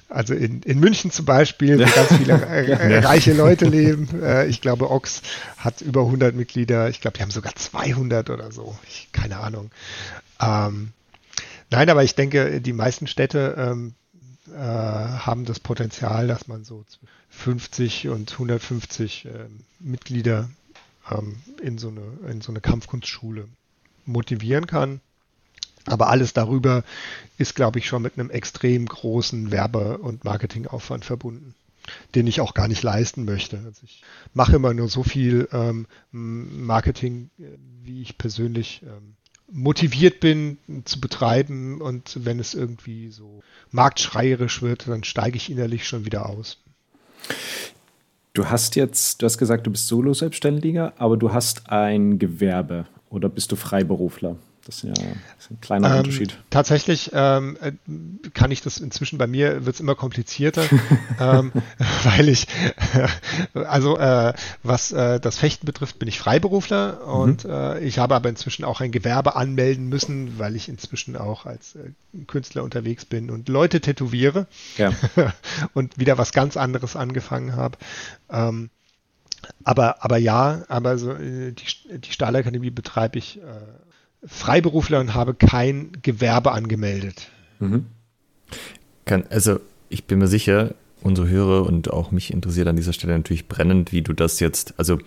Also in, in München zum Beispiel, wo ganz viele äh, reiche Leute leben. Äh, ich glaube, Ox hat über 100 Mitglieder. Ich glaube, die haben sogar 200 oder so. Ich, keine Ahnung. Ähm, nein, aber ich denke, die meisten Städte ähm, äh, haben das Potenzial, dass man so 50 und 150 äh, Mitglieder ähm, in, so eine, in so eine Kampfkunstschule motivieren kann. Aber alles darüber ist, glaube ich, schon mit einem extrem großen Werbe- und Marketingaufwand verbunden, den ich auch gar nicht leisten möchte. Also ich mache immer nur so viel ähm, Marketing, äh, wie ich persönlich ähm, motiviert bin zu betreiben. Und wenn es irgendwie so marktschreierisch wird, dann steige ich innerlich schon wieder aus. Du hast jetzt, du hast gesagt, du bist Solo-Selbstständiger, aber du hast ein Gewerbe oder bist du Freiberufler? Das ist ja das ist ein kleiner ähm, Unterschied. Tatsächlich ähm, äh, kann ich das inzwischen bei mir wird es immer komplizierter, ähm, weil ich äh, also äh, was äh, das Fechten betrifft, bin ich Freiberufler und mhm. Ich habe aber inzwischen auch ein Gewerbe anmelden müssen, weil ich inzwischen auch als äh, Künstler unterwegs bin und Leute tätowiere ja. und wieder was ganz anderes angefangen habe. Ähm, aber, aber ja, aber so, die, die Stahlakademie betreibe ich Freiberufler und habe kein Gewerbe angemeldet. Mhm. Kann, also ich bin mir sicher, unsere Hörer und auch mich interessiert an dieser Stelle natürlich brennend, wie du das jetzt, also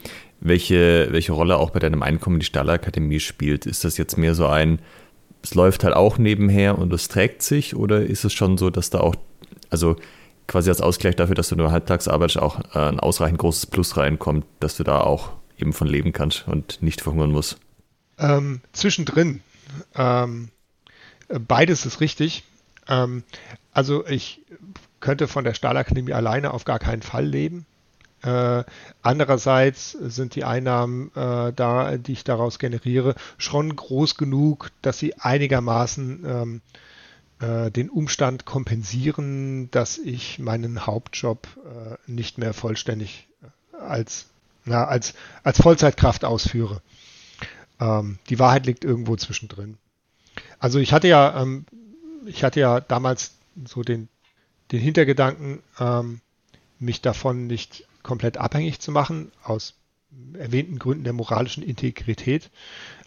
welche, welche Rolle auch bei deinem Einkommen die Stahlakademie spielt. Ist das jetzt mehr so ein, es läuft halt auch nebenher und es trägt sich oder ist es schon so, dass da auch, also quasi als Ausgleich dafür, dass du nur halbtags arbeitest, auch ein ausreichend großes Plus reinkommt, dass du da auch eben von leben kannst und nicht verhungern musst? Ähm, zwischendrin. Ähm, beides ist richtig. Ähm, also ich könnte von der Stahlakademie alleine auf gar keinen Fall leben. Äh, andererseits sind die Einnahmen äh, da, die ich daraus generiere, schon groß genug, dass sie einigermaßen ähm, äh, den Umstand kompensieren, dass ich meinen Hauptjob äh, nicht mehr vollständig äh, als, na, als, als Vollzeitkraft ausführe. Ähm, die Wahrheit liegt irgendwo zwischendrin. Also ich hatte ja, ähm, ich hatte ja damals so den, den Hintergedanken, ähm, mich davon nicht komplett abhängig zu machen, aus erwähnten Gründen der moralischen Integrität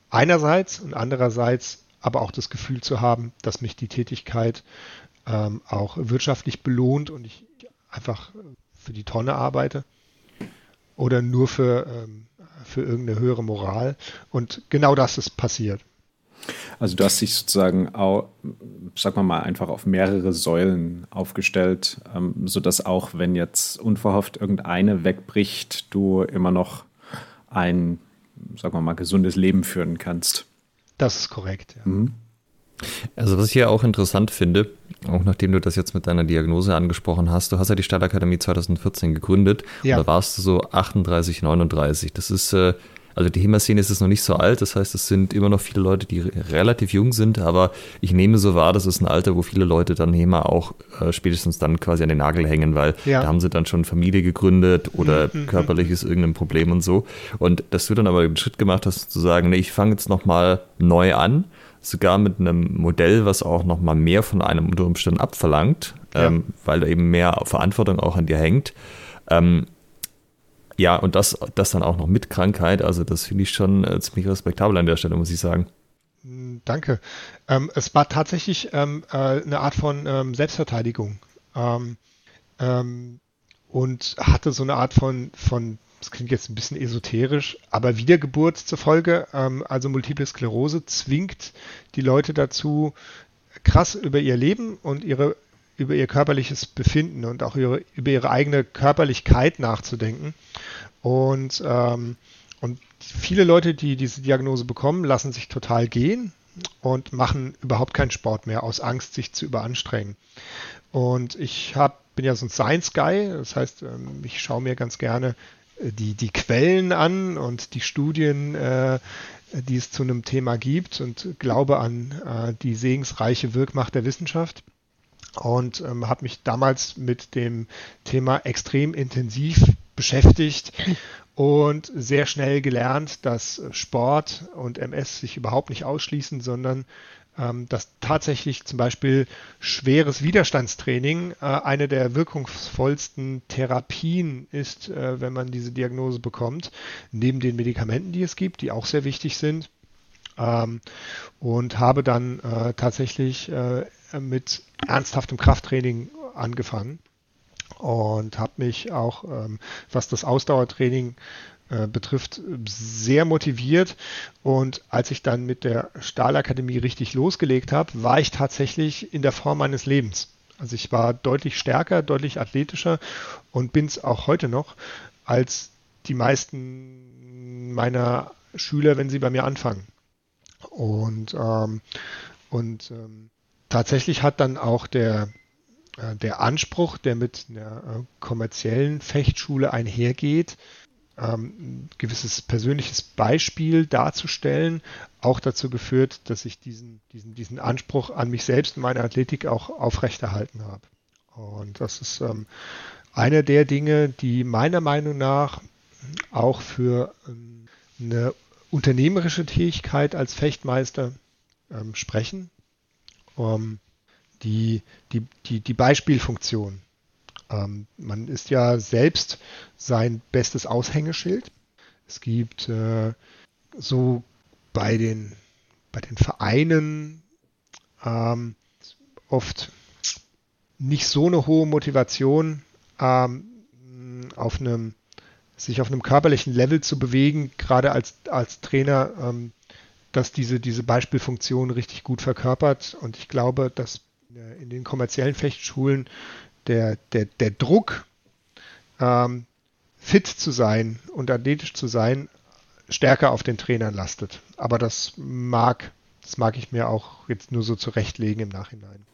einerseits und andererseits aber auch das Gefühl zu haben, dass mich die Tätigkeit ähm, auch wirtschaftlich belohnt und ich einfach für die Tonne arbeite oder nur für, ähm, für irgendeine höhere Moral. Und genau das ist passiert. Also du hast dich sozusagen auch, sag mal mal, einfach auf mehrere Säulen aufgestellt, ähm, sodass auch wenn jetzt unverhofft irgendeine wegbricht, du immer noch ein, sagen wir mal, gesundes Leben führen kannst. Das ist korrekt, ja. Mhm. Also was ich hier auch interessant finde, auch nachdem du das jetzt mit deiner Diagnose angesprochen hast, du hast ja die Stadtakademie 2014 gegründet ja. und da warst du so 38, 39. Das ist äh, also die HEMA-Szene ist jetzt noch nicht so alt, das heißt, es sind immer noch viele Leute, die relativ jung sind, aber ich nehme so wahr, das ist ein Alter, wo viele Leute dann HEMA auch äh, spätestens dann quasi an den Nagel hängen, weil ja. da haben sie dann schon Familie gegründet oder mhm. mhm körperlich mhm. ist irgendein Problem und so. Und dass du dann aber den Schritt gemacht hast, zu sagen, nee, ich fange jetzt nochmal neu an, sogar mit einem Modell, was auch nochmal mehr von einem unter Umständen abverlangt, ja. ähm, weil da eben mehr Verantwortung auch an dir hängt. Ähm, ja, und das, das dann auch noch mit Krankheit, also das finde ich schon äh, ziemlich respektabel an der Stelle, muss ich sagen. Hm, danke. Ähm, es war tatsächlich ähm, äh, eine Art von ähm, Selbstverteidigung ähm, und hatte so eine Art von, von, das klingt jetzt ein bisschen esoterisch, aber Wiedergeburt zur Folge. Ähm, also Multiple Sklerose zwingt die Leute dazu, krass über ihr Leben und ihre über ihr körperliches Befinden und auch ihre, über ihre eigene Körperlichkeit nachzudenken. Und, ähm, und viele Leute, die diese Diagnose bekommen, lassen sich total gehen und machen überhaupt keinen Sport mehr aus Angst, sich zu überanstrengen. Und ich hab, bin ja so ein Science Guy, das heißt, ähm, ich schaue mir ganz gerne die, die Quellen an und die Studien, äh, die es zu einem Thema gibt und glaube an äh, die segensreiche Wirkmacht der Wissenschaft. Und ähm, habe mich damals mit dem Thema extrem intensiv beschäftigt und sehr schnell gelernt, dass Sport und MS sich überhaupt nicht ausschließen, sondern dass tatsächlich zum Beispiel schweres Widerstandstraining äh, eine der wirkungsvollsten Therapien ist, äh, wenn man diese Diagnose bekommt, neben den Medikamenten, die es gibt, die auch sehr wichtig sind. Ähm, und habe dann äh, tatsächlich mit ernsthaftem Krafttraining angefangen und habe mich auch, ähm, was das Ausdauertraining äh, betrifft, sehr motiviert. Und als ich dann mit der Stahlakademie richtig losgelegt habe, war ich tatsächlich in der Form meines Lebens. Also ich war deutlich stärker, deutlich athletischer und bin es auch heute noch als die meisten meiner Schüler, wenn sie bei mir anfangen. Und, ähm, und ähm, tatsächlich hat dann auch der, äh, der Anspruch, der mit einer äh, kommerziellen Fechtschule einhergeht, ähm, gewisses persönliches Beispiel darzustellen, auch dazu geführt, dass ich diesen, diesen, diesen Anspruch an mich selbst und meine Athletik auch aufrechterhalten habe. Und das ist ähm, eine der Dinge, die meiner Meinung nach auch für ähm, eine unternehmerische Tätigkeit als Fechtmeister ähm, sprechen. Um, die, die, die, die Beispielfunktion. Ähm, man ist ja selbst sein bestes Aushängeschild. Es gibt äh, so bei den, bei den Vereinen ähm, oft nicht so eine hohe Motivation, ähm, auf einem sich auf einem körperlichen Level zu bewegen, gerade als, als Trainer, ähm, dass diese, diese Beispielfunktion richtig gut verkörpert. Und ich glaube, dass in den kommerziellen Fechtschulen der, der, der Druck, ähm, fit zu sein und athletisch zu sein, stärker auf den Trainern lastet. Aber das mag, das mag ich mir auch jetzt nur so zurechtlegen im Nachhinein.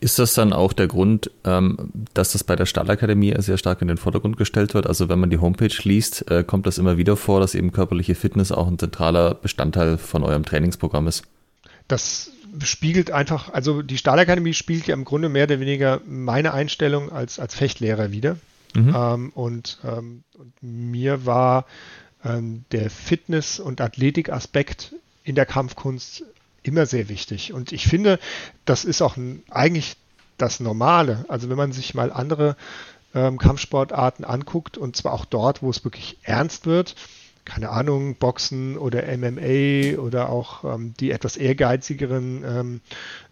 Ist das dann auch der Grund, ähm, dass das bei der Stahlakademie sehr stark in den Vordergrund gestellt wird? Also wenn man die Homepage liest, äh, kommt das immer wieder vor, dass eben körperliche Fitness auch ein zentraler Bestandteil von eurem Trainingsprogramm ist? Das spiegelt einfach, also die Stahlakademie spielt ja im Grunde mehr oder weniger meine Einstellung als, als Fechtlehrer wieder. Mhm. Ähm, und, ähm, und, mir war ähm, der Fitness- und Athletikaspekt in der Kampfkunst immer sehr wichtig. Und ich finde, das ist auch ein, eigentlich das Normale. Also wenn man sich mal andere ähm, Kampfsportarten anguckt, und zwar auch dort, wo es wirklich ernst wird, keine Ahnung, Boxen oder MMA oder auch ähm, die etwas ehrgeizigeren ähm,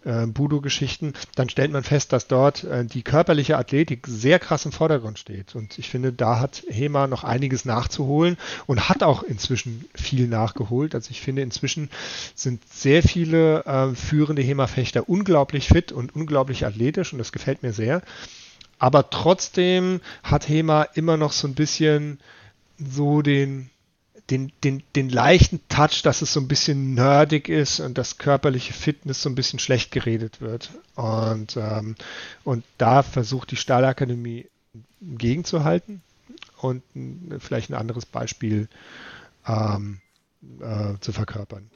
äh, Budo-Geschichten, dann stellt man fest, dass dort äh, die körperliche Athletik sehr krass im Vordergrund steht. Und ich finde, da hat HEMA noch einiges nachzuholen und hat auch inzwischen viel nachgeholt. Also ich finde, inzwischen sind sehr viele äh, führende HEMA-Fechter unglaublich fit und unglaublich athletisch und das gefällt mir sehr. Aber trotzdem hat HEMA immer noch so ein bisschen so den den, den, den leichten Touch, dass es so ein bisschen nerdig ist und das körperliche Fitness so ein bisschen schlecht geredet wird. Und, ähm, und da versucht die Stahlakademie gegenzuhalten und vielleicht ein anderes Beispiel ähm, äh, zu verkörpern.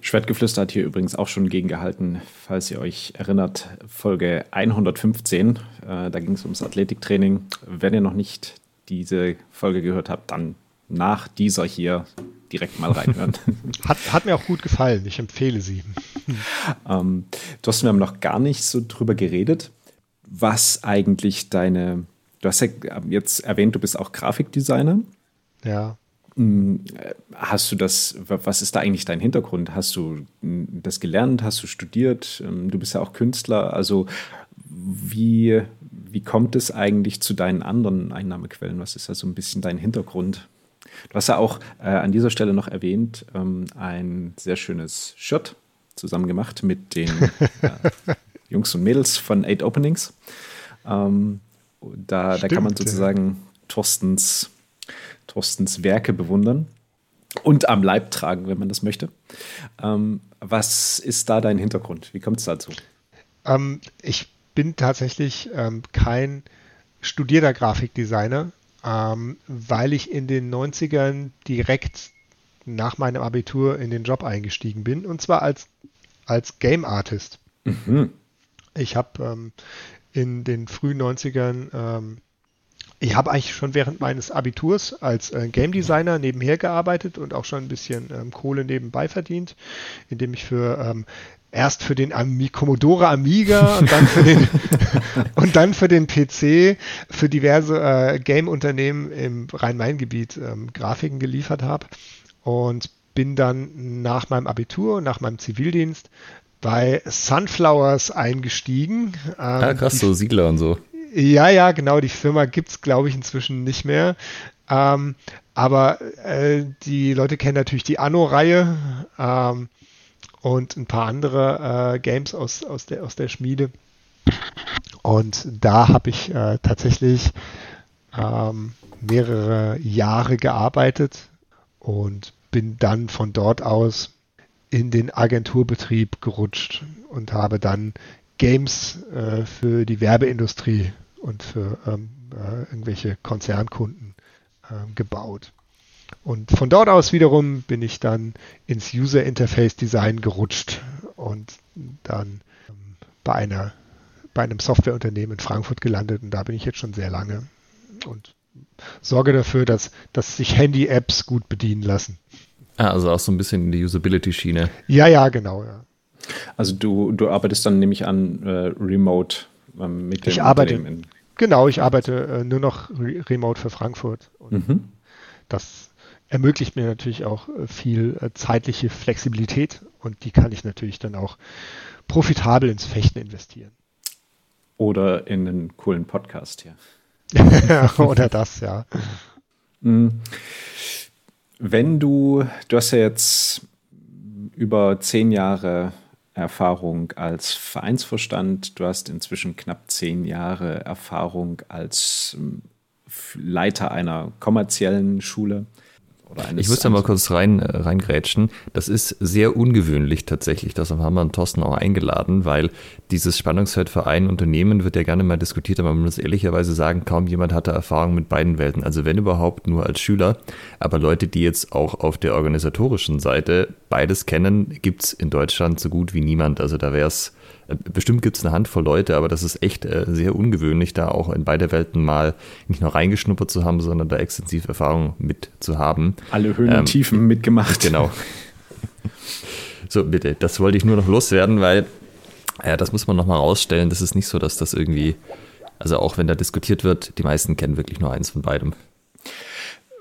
Schwertgeflüster hat hier übrigens auch schon gegengehalten, falls ihr euch erinnert, Folge 115. Äh, da ging es ums Athletiktraining. Wenn ihr noch nicht diese Folge gehört habt, dann nach dieser hier direkt mal reinhören. Hat, hat mir auch gut gefallen. Ich empfehle sie. ähm, du hast mir noch gar nicht so drüber geredet, was eigentlich deine. Du hast ja jetzt erwähnt, du bist auch Grafikdesigner. Ja. Hm, hast du das, was ist da eigentlich dein Hintergrund? Hast du das gelernt? Hast du studiert? Ähm, du bist ja auch Künstler. Also, wie, wie kommt es eigentlich zu deinen anderen Einnahmequellen? Was ist da so ein bisschen dein Hintergrund? Du hast ja auch äh, an dieser Stelle noch erwähnt, ähm, ein sehr schönes Shirt zusammen gemacht mit den äh, Jungs und Mädels von Eight Openings. Ähm, da, Stimmt, da kann man sozusagen ja. Thorstens, Thorstens Werke bewundern und am Leib tragen, wenn man das möchte. Ähm, was ist da dein Hintergrund? Wie kommt es dazu? Ähm, ich bin tatsächlich ähm, kein studierter Grafikdesigner, ähm, weil ich in den 90ern direkt nach meinem Abitur in den Job eingestiegen bin und zwar als, als Game Artist. Mhm. Ich habe ähm, in den frühen 90ern, ähm, ich habe eigentlich schon während meines Abiturs als äh, Game Designer nebenher gearbeitet und auch schon ein bisschen ähm, Kohle nebenbei verdient, indem ich für ähm, erst für den Ami Commodore Amiga und dann für den und dann für den PC für diverse äh, Game-Unternehmen im Rhein-Main-Gebiet ähm, Grafiken geliefert habe und bin dann nach meinem Abitur nach meinem Zivildienst bei Sunflowers eingestiegen. Ähm, ah, krass, so Siedler und so. Ja, ja, genau. Die Firma gibt es, glaube ich, inzwischen nicht mehr. Ähm, aber äh, die Leute kennen natürlich die Anno-Reihe. Ähm, und ein paar andere äh, Games aus, aus, der, aus der Schmiede. Und da habe ich äh, tatsächlich ähm, mehrere Jahre gearbeitet und bin dann von dort aus in den Agenturbetrieb gerutscht und habe dann Games äh, für die Werbeindustrie und für ähm, äh, irgendwelche Konzernkunden äh, gebaut. Und von dort aus wiederum bin ich dann ins User Interface Design gerutscht und dann ähm, bei einer bei einem Softwareunternehmen in Frankfurt gelandet und da bin ich jetzt schon sehr lange und sorge dafür, dass, dass sich Handy-Apps gut bedienen lassen. Ah, also auch so ein bisschen in die Usability-Schiene. Ja, ja, genau. Ja. Also du, du arbeitest dann nämlich an äh, Remote ähm, mit dem Ich arbeite, genau, ich arbeite äh, nur noch re remote für Frankfurt. Und mhm. Das ermöglicht mir natürlich auch äh, viel äh, zeitliche Flexibilität und die kann ich natürlich dann auch profitabel ins Fechten investieren. Oder in einen coolen Podcast hier. Oder das, ja. Mhm. Wenn du, du hast ja jetzt über zehn Jahre Erfahrung als Vereinsvorstand, du hast inzwischen knapp zehn Jahre Erfahrung als ähm, Leiter einer kommerziellen Schule ich muss da mal kurz rein, äh, reingrätschen. Das ist sehr ungewöhnlich tatsächlich. Das haben wir und Thorsten auch eingeladen, weil dieses Spannungsfeld Verein Unternehmen wird ja gerne mal diskutiert, aber man muss ehrlicherweise sagen, kaum jemand hatte Erfahrung mit beiden Welten. Also wenn überhaupt nur als Schüler. Aber Leute, die jetzt auch auf der organisatorischen Seite beides kennen, gibt es in Deutschland so gut wie niemand. Also da wäre es, bestimmt gibt es eine Handvoll Leute, aber das ist echt äh, sehr ungewöhnlich, da auch in beide Welten mal nicht nur reingeschnuppert zu haben, sondern da extensiv Erfahrung mit zu haben. Alle Höhen und ähm, Tiefen mitgemacht. Genau. so, bitte, das wollte ich nur noch loswerden, weil ja, das muss man nochmal rausstellen. Das ist nicht so, dass das irgendwie, also auch wenn da diskutiert wird, die meisten kennen wirklich nur eins von beidem.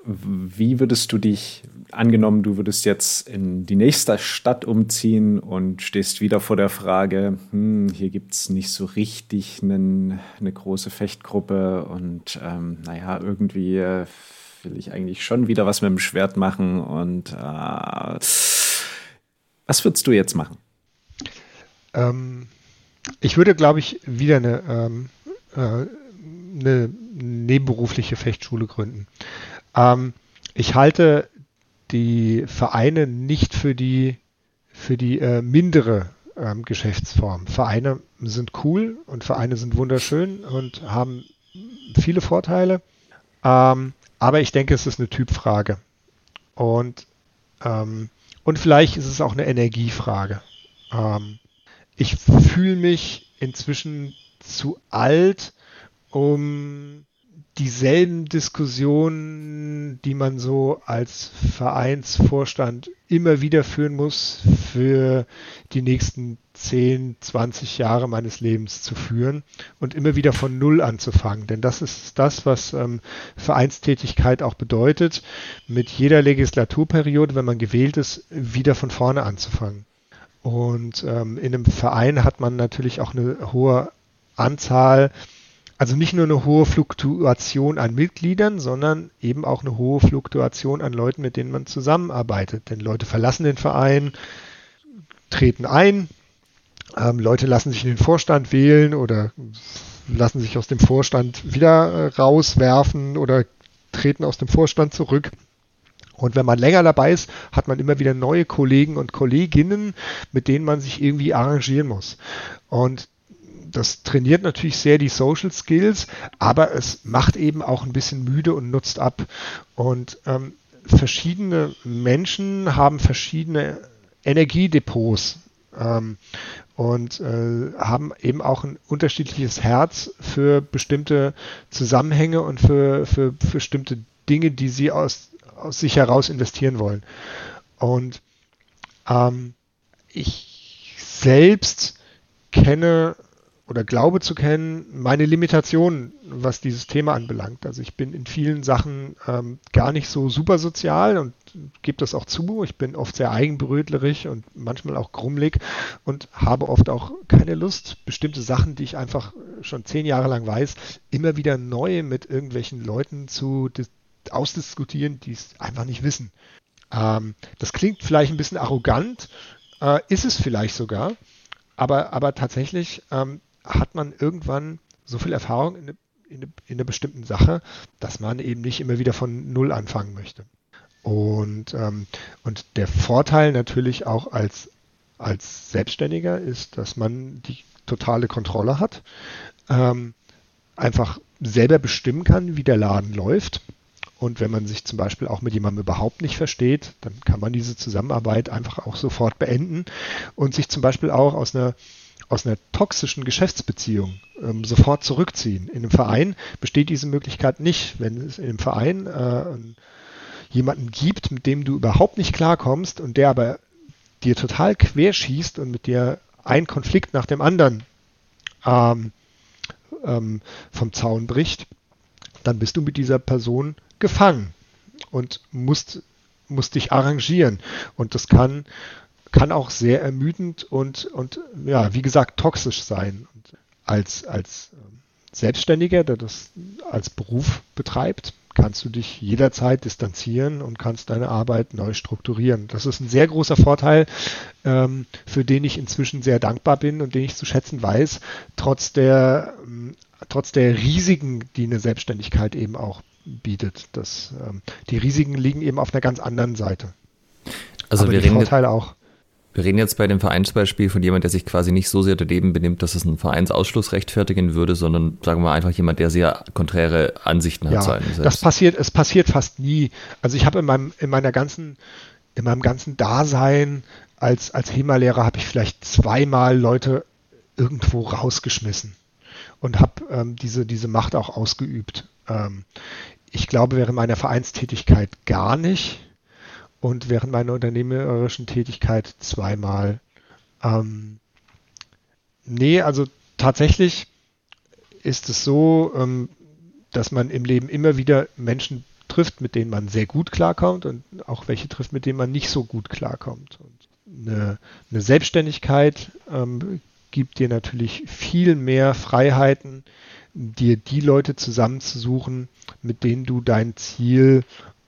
Wie würdest du dich, angenommen, du würdest jetzt in die nächste Stadt umziehen und stehst wieder vor der Frage, hm, hier gibt es nicht so richtig einen, eine große Fechtgruppe und ähm, naja, irgendwie äh, will ich eigentlich schon wieder was mit dem Schwert machen und äh, was würdest du jetzt machen? Ähm, ich würde, glaube ich, wieder eine, ähm, äh, eine nebenberufliche Fechtschule gründen. Ähm, ich halte die Vereine nicht für die, für die äh, mindere ähm, Geschäftsform. Vereine sind cool und Vereine sind wunderschön und haben viele Vorteile. Ähm, aber ich denke, es ist eine Typfrage. Und, ähm, und vielleicht ist es auch eine Energiefrage. Ähm, ich fühle mich inzwischen zu alt, um dieselben Diskussionen, die man so als Vereinsvorstand immer wieder führen muss, für die nächsten 10, 20 Jahre meines Lebens zu führen und immer wieder von Null anzufangen. Denn das ist das, was ähm, Vereinstätigkeit auch bedeutet, mit jeder Legislaturperiode, wenn man gewählt ist, wieder von vorne anzufangen. Und ähm, in einem Verein hat man natürlich auch eine hohe Anzahl also nicht nur eine hohe Fluktuation an Mitgliedern, sondern eben auch eine hohe Fluktuation an Leuten, mit denen man zusammenarbeitet. Denn Leute verlassen den Verein, treten ein, ähm, Leute lassen sich in den Vorstand wählen oder lassen sich aus dem Vorstand wieder äh, rauswerfen oder treten aus dem Vorstand zurück. Und wenn man länger dabei ist, hat man immer wieder neue Kollegen und Kolleginnen, mit denen man sich irgendwie arrangieren muss. Und das trainiert natürlich sehr die Social Skills, aber es macht eben auch ein bisschen müde und nutzt ab. Und ähm, verschiedene Menschen haben verschiedene Energiedepots ähm, und äh, haben eben auch ein unterschiedliches Herz für bestimmte Zusammenhänge und für, für, für bestimmte Dinge, die sie aus, aus sich heraus investieren wollen. Und ähm, ich selbst kenne oder glaube zu kennen, meine Limitationen, was dieses Thema anbelangt. Also ich bin in vielen Sachen ähm, gar nicht so super sozial und gebe das auch zu. Ich bin oft sehr eigenbrötlerig und manchmal auch grummelig und habe oft auch keine Lust, bestimmte Sachen, die ich einfach schon zehn Jahre lang weiß, immer wieder neu mit irgendwelchen Leuten zu ausdiskutieren, die es einfach nicht wissen. Ähm, das klingt vielleicht ein bisschen arrogant, äh, ist es vielleicht sogar. Aber, aber tatsächlich ähm, hat man irgendwann so viel Erfahrung in, in, in einer bestimmten Sache, dass man eben nicht immer wieder von Null anfangen möchte. Und, ähm, und der Vorteil natürlich auch als, als Selbstständiger ist, dass man die totale Kontrolle hat, ähm, einfach selber bestimmen kann, wie der Laden läuft. Und wenn man sich zum Beispiel auch mit jemandem überhaupt nicht versteht, dann kann man diese Zusammenarbeit einfach auch sofort beenden und sich zum Beispiel auch aus einer aus einer toxischen Geschäftsbeziehung ähm, sofort zurückziehen. In einem Verein besteht diese Möglichkeit nicht. Wenn es in einem Verein äh, jemanden gibt, mit dem du überhaupt nicht klarkommst und der aber dir total querschießt und mit dir ein Konflikt nach dem anderen ähm, ähm, vom Zaun bricht, dann bist du mit dieser Person gefangen und musst, musst dich arrangieren. Und das kann kann auch sehr ermüdend und, und ja, wie gesagt, toxisch sein. Und als, als ähm, Selbstständiger, der das als Beruf betreibt, kannst du dich jederzeit distanzieren und kannst deine Arbeit neu strukturieren. Das ist ein sehr großer Vorteil, ähm, für den ich inzwischen sehr dankbar bin und den ich zu schätzen weiß, trotz der, ähm, trotz der Risiken, die eine Selbstständigkeit eben auch bietet. Das, ähm, die Risiken liegen eben auf einer ganz anderen Seite. Also Aber wir reden Vorteile auch. Wir reden jetzt bei dem Vereinsbeispiel von jemand, der sich quasi nicht so sehr daneben benimmt, dass es einen Vereinsausschluss rechtfertigen würde, sondern sagen wir mal einfach jemand, der sehr konträre Ansichten ja, hat. Ja, das passiert, es passiert fast nie. Also ich habe in meinem, in meiner ganzen in meinem ganzen Dasein als, als HEMA-Lehrer habe ich vielleicht zweimal Leute irgendwo rausgeschmissen und habe ähm, diese, diese Macht auch ausgeübt. Ähm, ich glaube, während meiner Vereinstätigkeit gar nicht und während meiner unternehmerischen Tätigkeit zweimal. Ähm, nee, also tatsächlich ist es so, ähm, dass man im Leben immer wieder Menschen trifft, mit denen man sehr gut klarkommt und auch welche trifft, mit denen man nicht so gut klarkommt. Und eine, eine Selbstständigkeit ähm, gibt dir natürlich viel mehr Freiheiten, dir die Leute zusammenzusuchen, mit denen du dein Ziel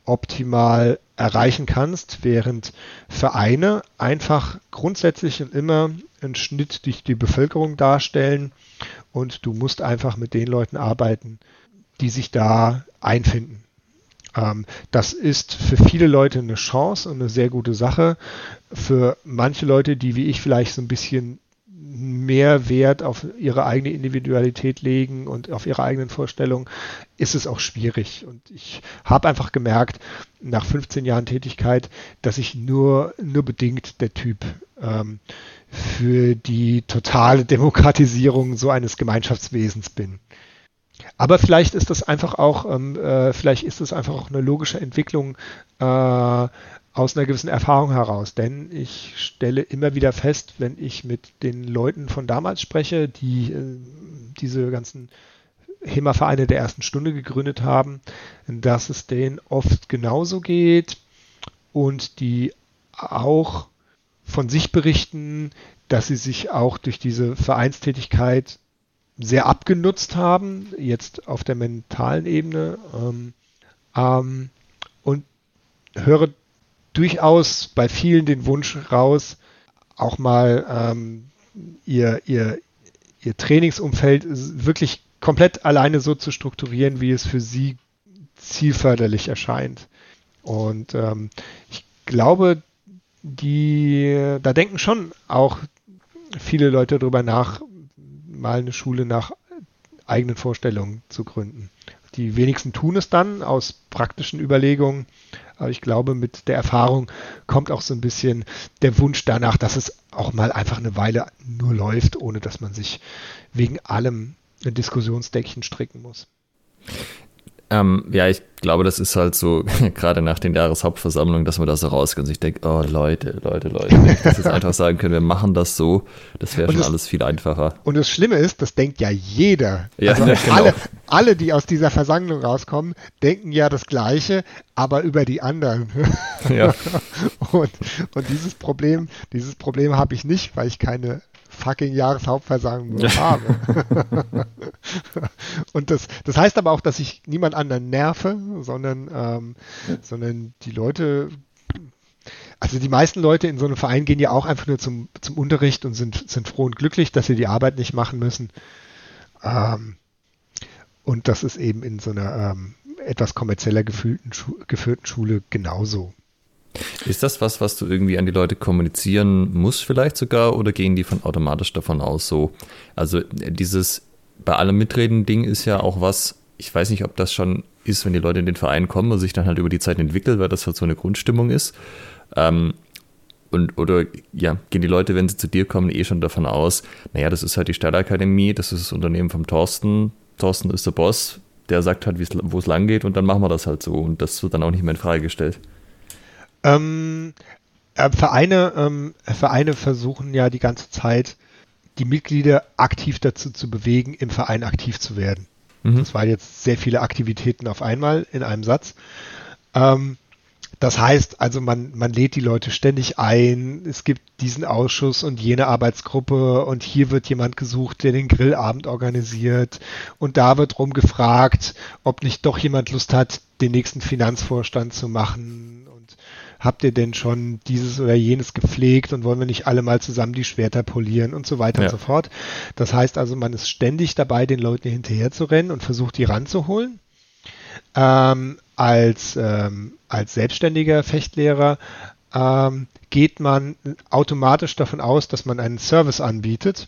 optimal erreichen kannst, während Vereine einfach grundsätzlich und immer einen Schnitt durch die Bevölkerung darstellen und du musst einfach mit den Leuten arbeiten, die sich da einfinden. Ähm, das ist für viele Leute eine Chance und eine sehr gute Sache. Für manche Leute, die wie ich vielleicht so ein bisschen mehr Wert auf ihre eigene Individualität legen und auf ihre eigenen Vorstellungen, ist es auch schwierig. Und ich habe einfach gemerkt, nach 15 Jahren Tätigkeit, dass ich nur, nur bedingt der Typ ähm, für die totale Demokratisierung so eines Gemeinschaftswesens bin. Aber vielleicht ist das einfach auch, ähm, äh, vielleicht ist das einfach auch eine logische Entwicklung äh, aus einer gewissen Erfahrung heraus. Denn ich stelle immer wieder fest, wenn ich mit den Leuten von damals spreche, die äh, diese ganzen HEMA-Vereine der ersten Stunde gegründet haben, dass es denen oft genauso geht und die auch von sich berichten, dass sie sich auch durch diese Vereinstätigkeit sehr abgenutzt haben, jetzt auf der mentalen Ebene. Ähm, ähm, und höre durchaus bei vielen den Wunsch raus, auch mal ähm, ihr, ihr, ihr Trainingsumfeld wirklich komplett alleine so zu strukturieren, wie es für sie zielförderlich erscheint. Und ähm, ich glaube, die, da denken schon auch viele Leute darüber nach, mal eine Schule nach eigenen Vorstellungen zu gründen. Die wenigsten tun es dann aus praktischen Überlegungen, aber ich glaube, mit der Erfahrung kommt auch so ein bisschen der Wunsch danach, dass es auch mal einfach eine Weile nur läuft, ohne dass man sich wegen allem ein Diskussionsdeckchen stricken muss. Ähm, ja, ich glaube, das ist halt so, gerade nach den Jahreshauptversammlungen, dass man da so rausgeht und sich denkt, oh Leute, Leute, Leute, dass wir einfach sagen können, wir machen das so, das wäre schon das, alles viel einfacher. Und das Schlimme ist, das denkt ja jeder. Ja, also ja, genau. alle, alle, die aus dieser Versammlung rauskommen, denken ja das Gleiche, aber über die anderen. Ja. und, und dieses Problem, dieses Problem habe ich nicht, weil ich keine fucking Jahreshauptversammlung habe. und das, das heißt aber auch, dass ich niemand anderen nerve, sondern, ähm, sondern die Leute, also die meisten Leute in so einem Verein gehen ja auch einfach nur zum, zum Unterricht und sind, sind froh und glücklich, dass sie die Arbeit nicht machen müssen. Ähm, und das ist eben in so einer ähm, etwas kommerzieller gefühlten, geführten Schule genauso. Ist das was, was du irgendwie an die Leute kommunizieren musst vielleicht sogar oder gehen die von automatisch davon aus so? Also dieses bei allem mitreden Ding ist ja auch was, ich weiß nicht, ob das schon ist, wenn die Leute in den Verein kommen und sich dann halt über die Zeit entwickelt, weil das halt so eine Grundstimmung ist. Ähm, und, oder ja, gehen die Leute, wenn sie zu dir kommen, eh schon davon aus, naja, das ist halt die Stadtakademie, das ist das Unternehmen vom Thorsten, Thorsten ist der Boss, der sagt halt, wo es lang geht und dann machen wir das halt so und das wird dann auch nicht mehr in Frage gestellt. Ähm, äh, Vereine, ähm, Vereine versuchen ja die ganze Zeit, die Mitglieder aktiv dazu zu bewegen, im Verein aktiv zu werden. Mhm. Das waren jetzt sehr viele Aktivitäten auf einmal in einem Satz. Ähm, das heißt also, man, man lädt die Leute ständig ein. Es gibt diesen Ausschuss und jene Arbeitsgruppe und hier wird jemand gesucht, der den Grillabend organisiert. Und da wird rumgefragt, ob nicht doch jemand Lust hat, den nächsten Finanzvorstand zu machen habt ihr denn schon dieses oder jenes gepflegt und wollen wir nicht alle mal zusammen die Schwerter polieren und so weiter ja. und so fort. Das heißt also, man ist ständig dabei, den Leuten hinterher zu rennen und versucht, die ranzuholen. Ähm, als, ähm, als selbstständiger Fechtlehrer ähm, geht man automatisch davon aus, dass man einen Service anbietet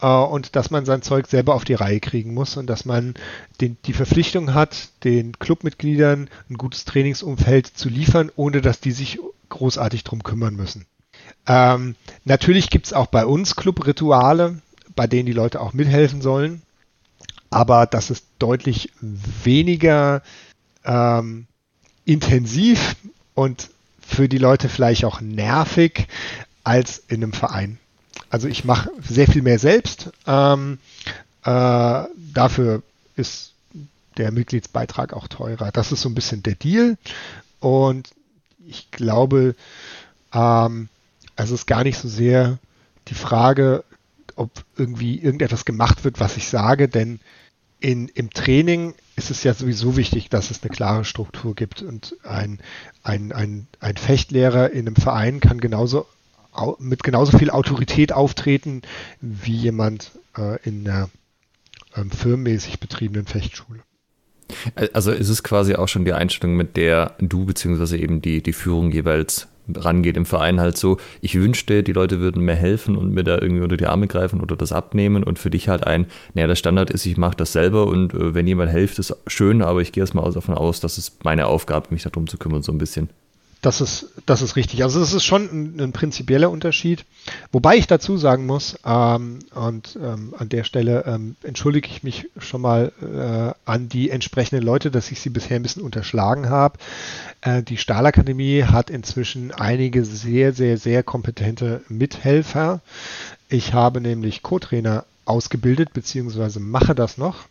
und dass man sein Zeug selber auf die Reihe kriegen muss und dass man den, die Verpflichtung hat, den Clubmitgliedern ein gutes Trainingsumfeld zu liefern, ohne dass die sich großartig drum kümmern müssen. Ähm, natürlich gibt es auch bei uns Clubrituale, bei denen die Leute auch mithelfen sollen, aber das ist deutlich weniger ähm, intensiv und für die Leute vielleicht auch nervig als in einem Verein. Also ich mache sehr viel mehr selbst. Ähm, äh, dafür ist der Mitgliedsbeitrag auch teurer. Das ist so ein bisschen der Deal. Und ich glaube, ähm, also es ist gar nicht so sehr die Frage, ob irgendwie irgendetwas gemacht wird, was ich sage, denn in, im Training ist es ja sowieso wichtig, dass es eine klare Struktur gibt und ein, ein, ein, ein Fechtlehrer in einem Verein kann genauso mit genauso viel Autorität auftreten wie jemand äh, in einer ähm, firmenmäßig betriebenen Fechtschule. Also ist es quasi auch schon die Einstellung, mit der du beziehungsweise eben die, die Führung jeweils rangeht im Verein halt so, ich wünschte, die Leute würden mir helfen und mir da irgendwie unter die Arme greifen oder das abnehmen und für dich halt ein, naja, der Standard ist, ich mache das selber und äh, wenn jemand hilft, ist schön, aber ich gehe erstmal davon aus, dass es meine Aufgabe, mich darum zu kümmern, so ein bisschen. Das ist, das ist richtig. Also es ist schon ein, ein, prinzipieller Unterschied. Wobei ich dazu sagen muss, ähm, und ähm, an der Stelle ähm, entschuldige ich mich schon mal äh, an die entsprechenden Leute, dass ich sie bisher ein bisschen unterschlagen habe. Äh, die Stahlakademie hat inzwischen einige sehr, sehr, sehr kompetente Mithelfer. Ich habe nämlich Co-Trainer ausgebildet, beziehungsweise mache das noch.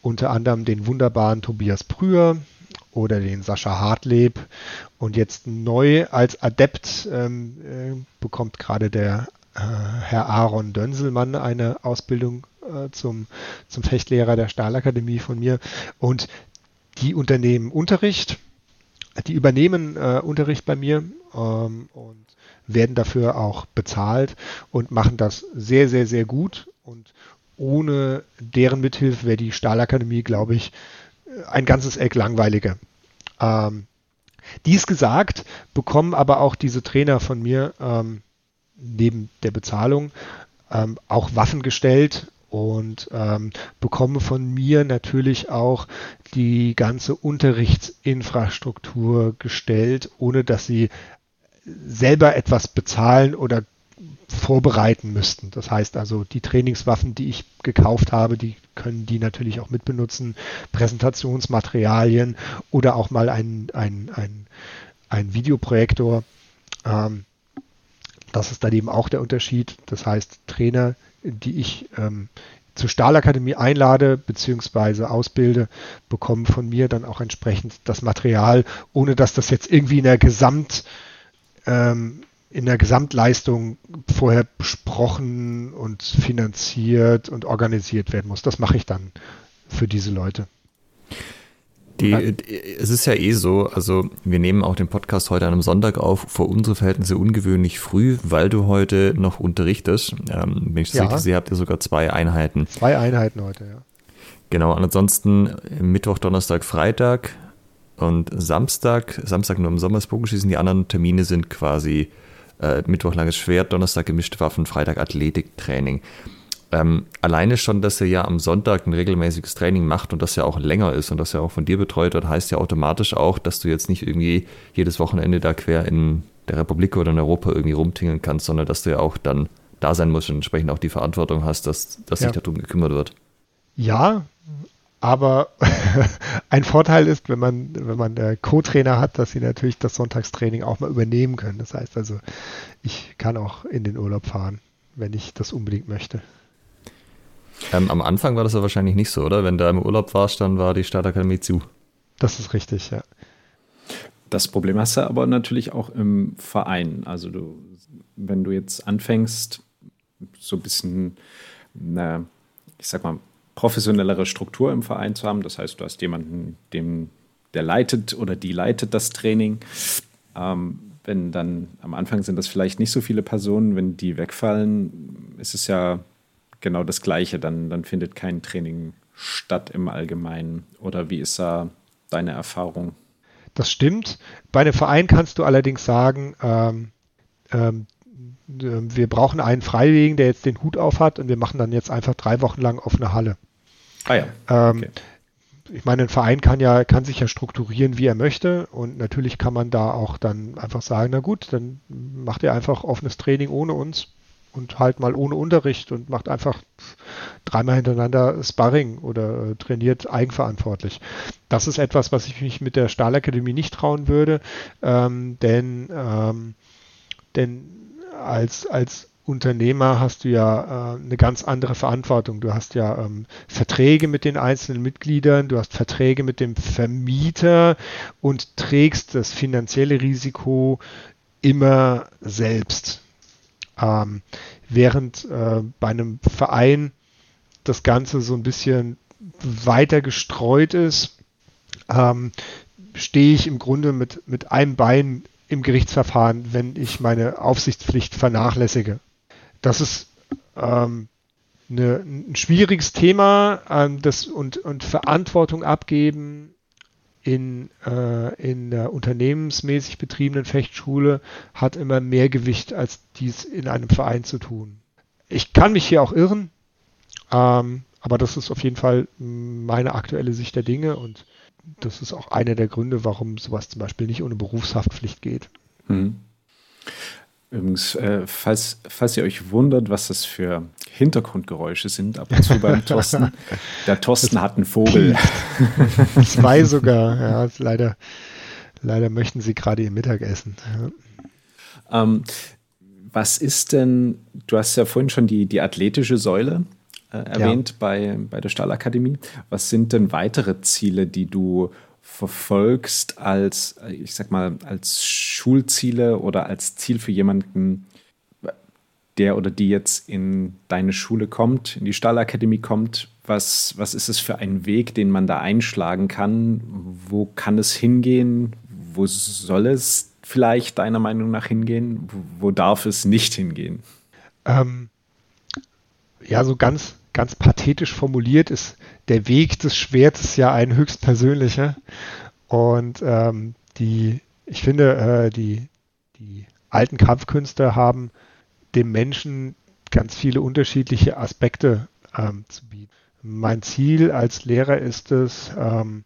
Unter anderem den wunderbaren Tobias Prüher, oder den Sascha Hartleb. Und jetzt neu als Adept ähm, äh, bekommt gerade der äh, Herr Aaron Dönselmann eine Ausbildung äh, zum, zum Fechtlehrer der Stahlakademie von mir. Und die unternehmen Unterricht, die übernehmen äh, Unterricht bei mir ähm, und werden dafür auch bezahlt und machen das sehr, sehr, sehr gut. Und ohne deren Mithilfe wäre die Stahlakademie, glaube ich, ein ganzes Eck langweiliger. Ähm, dies gesagt, bekommen aber auch diese Trainer von mir ähm, neben der Bezahlung ähm, auch Waffen gestellt und ähm, bekommen von mir natürlich auch die ganze Unterrichtsinfrastruktur gestellt, ohne dass sie selber etwas bezahlen oder vorbereiten müssten. Das heißt also, die Trainingswaffen, die ich gekauft habe, die können die natürlich auch mitbenutzen, Präsentationsmaterialien oder auch mal ein, ein, ein, ein Videoprojektor. Ähm, das ist dann eben auch der Unterschied. Das heißt, Trainer, die ich ähm, zur Stahlakademie einlade bzw. ausbilde, bekommen von mir dann auch entsprechend das Material, ohne dass das jetzt irgendwie in der Gesamt ähm, in der Gesamtleistung vorher besprochen und finanziert und organisiert werden muss. Das mache ich dann für diese Leute. Die, es ist ja eh so, also wir nehmen auch den Podcast heute an einem Sonntag auf, vor unsere Verhältnisse ungewöhnlich früh, weil du heute noch unterrichtest. Ähm, wenn ich das ja. richtig sehe, habt ihr sogar zwei Einheiten. Zwei Einheiten heute, ja. Genau, ansonsten Mittwoch, Donnerstag, Freitag und Samstag, Samstag nur im Sommersbogenschießen, die anderen Termine sind quasi äh, Mittwoch langes Schwert, Donnerstag gemischte Waffen, Freitag Athletiktraining. Ähm, alleine schon, dass er ja am Sonntag ein regelmäßiges Training macht und das ja auch länger ist und das ja auch von dir betreut wird, heißt ja automatisch auch, dass du jetzt nicht irgendwie jedes Wochenende da quer in der Republik oder in Europa irgendwie rumtingeln kannst, sondern dass du ja auch dann da sein musst und entsprechend auch die Verantwortung hast, dass, dass ja. sich darum gekümmert wird. Ja, aber ein Vorteil ist, wenn man, wenn man äh, Co-Trainer hat, dass sie natürlich das Sonntagstraining auch mal übernehmen können. Das heißt also, ich kann auch in den Urlaub fahren, wenn ich das unbedingt möchte. Ähm, am Anfang war das ja wahrscheinlich nicht so, oder? Wenn du im Urlaub warst, dann war die Startakademie zu. Das ist richtig, ja. Das Problem hast du aber natürlich auch im Verein. Also du, wenn du jetzt anfängst, so ein bisschen, na, ich sag mal, professionellere Struktur im Verein zu haben. Das heißt, du hast jemanden, dem, der leitet oder die leitet das Training. Ähm, wenn dann am Anfang sind das vielleicht nicht so viele Personen, wenn die wegfallen, ist es ja genau das Gleiche. Dann, dann findet kein Training statt im Allgemeinen. Oder wie ist da deine Erfahrung? Das stimmt. Bei einem Verein kannst du allerdings sagen, ähm, ähm, wir brauchen einen Freiwilligen, der jetzt den Hut auf hat und wir machen dann jetzt einfach drei Wochen lang offene Halle. Ah ja. Ähm, okay. Ich meine, ein Verein kann ja, kann sich ja strukturieren, wie er möchte. Und natürlich kann man da auch dann einfach sagen, na gut, dann macht ihr einfach offenes Training ohne uns und halt mal ohne Unterricht und macht einfach dreimal hintereinander Sparring oder äh, trainiert eigenverantwortlich. Das ist etwas, was ich mich mit der Stahlakademie nicht trauen würde, ähm, denn, ähm, denn als, als Unternehmer hast du ja äh, eine ganz andere Verantwortung. Du hast ja ähm, Verträge mit den einzelnen Mitgliedern, du hast Verträge mit dem Vermieter und trägst das finanzielle Risiko immer selbst. Ähm, während äh, bei einem Verein das Ganze so ein bisschen weiter gestreut ist, ähm, stehe ich im Grunde mit, mit einem Bein im Gerichtsverfahren, wenn ich meine Aufsichtspflicht vernachlässige. Das ist ähm, eine, ein schwieriges Thema ähm, das, und, und Verantwortung abgeben in, äh, in der unternehmensmäßig betriebenen Fechtschule hat immer mehr Gewicht, als dies in einem Verein zu tun. Ich kann mich hier auch irren, ähm, aber das ist auf jeden Fall meine aktuelle Sicht der Dinge und das ist auch einer der Gründe, warum sowas zum Beispiel nicht ohne Berufshaftpflicht geht. Hm. Übrigens, äh, falls, falls ihr euch wundert, was das für Hintergrundgeräusche sind, ab und zu beim Thorsten. Der Thorsten hat einen Vogel. Zwei sogar, ja. Leider, leider möchten sie gerade ihr Mittagessen. Ja. Ähm, was ist denn, du hast ja vorhin schon die, die athletische Säule äh, erwähnt ja. bei, bei der Stahlakademie. Was sind denn weitere Ziele, die du verfolgst als, ich sag mal, als Schulziele oder als Ziel für jemanden, der oder die jetzt in deine Schule kommt, in die Stahlakademie kommt? Was, was ist es für ein Weg, den man da einschlagen kann? Wo kann es hingehen? Wo soll es vielleicht deiner Meinung nach hingehen? Wo darf es nicht hingehen? Ähm, ja, so ganz, ganz pathetisch formuliert ist der Weg des Schwertes ja ein höchst persönlicher. Und ähm, die, ich finde, äh, die, die alten Kampfkünste haben dem Menschen ganz viele unterschiedliche Aspekte ähm, zu bieten. Mein Ziel als Lehrer ist es, ähm,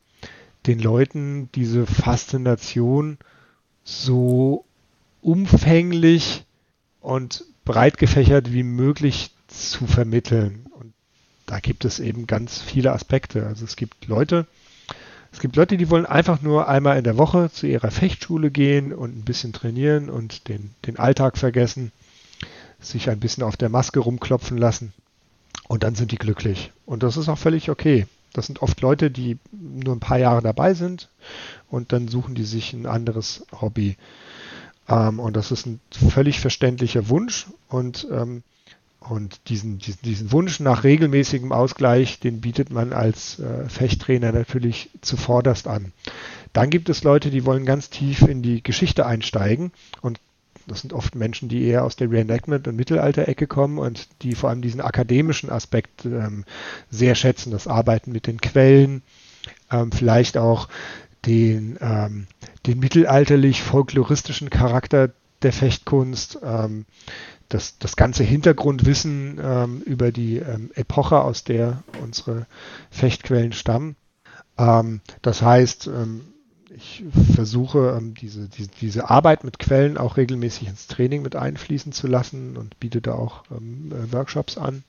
den Leuten diese Faszination so umfänglich und breit gefächert wie möglich zu vermitteln da gibt es eben ganz viele Aspekte. Also es gibt Leute, es gibt Leute, die wollen einfach nur einmal in der Woche zu ihrer Fechtschule gehen und ein bisschen trainieren und den, den Alltag vergessen, sich ein bisschen auf der Maske rumklopfen lassen und dann sind die glücklich. Und das ist auch völlig okay. Das sind oft Leute, die nur ein paar Jahre dabei sind und dann suchen die sich ein anderes Hobby. Ähm, und das ist ein völlig verständlicher Wunsch und ähm, und diesen, diesen, diesen Wunsch nach regelmäßigem Ausgleich, den bietet man als äh, Fechttrainer natürlich zuvorderst an. Dann gibt es Leute, die wollen ganz tief in die Geschichte einsteigen und das sind oft Menschen, die eher aus der Reenactment- und Mittelalter-Ecke kommen und die vor allem diesen akademischen Aspekt ähm, sehr schätzen, das Arbeiten mit den Quellen, ähm, vielleicht auch den, ähm, den mittelalterlich-folkloristischen Charakter der Fechtkunst, ähm, das, das ganze Hintergrundwissen ähm, über die ähm, Epoche, aus der unsere Fechtquellen stammen. Ähm, das heißt, ähm, ich versuche ähm, diese, diese, diese Arbeit mit Quellen auch regelmäßig ins Training mit einfließen zu lassen und biete da auch ähm, äh, Workshops an,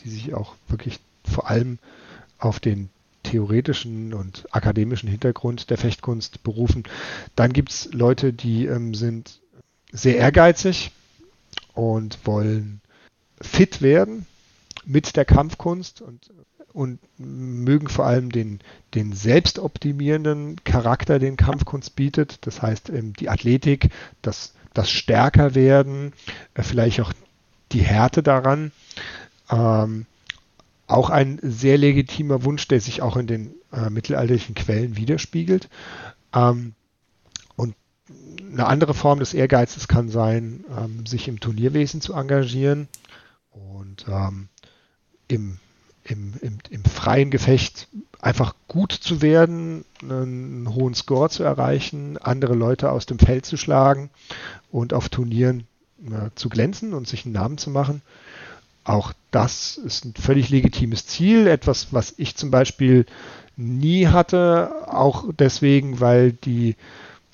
die sich auch wirklich vor allem auf den theoretischen und akademischen Hintergrund der Fechtkunst berufen. Dann gibt es Leute, die sind sehr ehrgeizig, und wollen fit werden mit der Kampfkunst und, und mögen vor allem den, den selbstoptimierenden Charakter, den Kampfkunst bietet. Das heißt, ähm, die Athletik, das, das Stärkerwerden, äh, vielleicht auch die Härte daran. Ähm, auch ein sehr legitimer Wunsch, der sich auch in den äh, mittelalterlichen Quellen widerspiegelt. Ähm, eine andere Form des Ehrgeizes kann sein, ähm, sich im Turnierwesen zu engagieren und ähm, im, im, im, im, freien Gefecht einfach gut zu werden, einen hohen Score zu erreichen, andere Leute aus dem Feld zu schlagen und auf Turnieren äh, zu glänzen und sich einen Namen zu machen. Auch das ist ein völlig legitimes Ziel, etwas, was ich zum Beispiel nie hatte, auch deswegen, weil die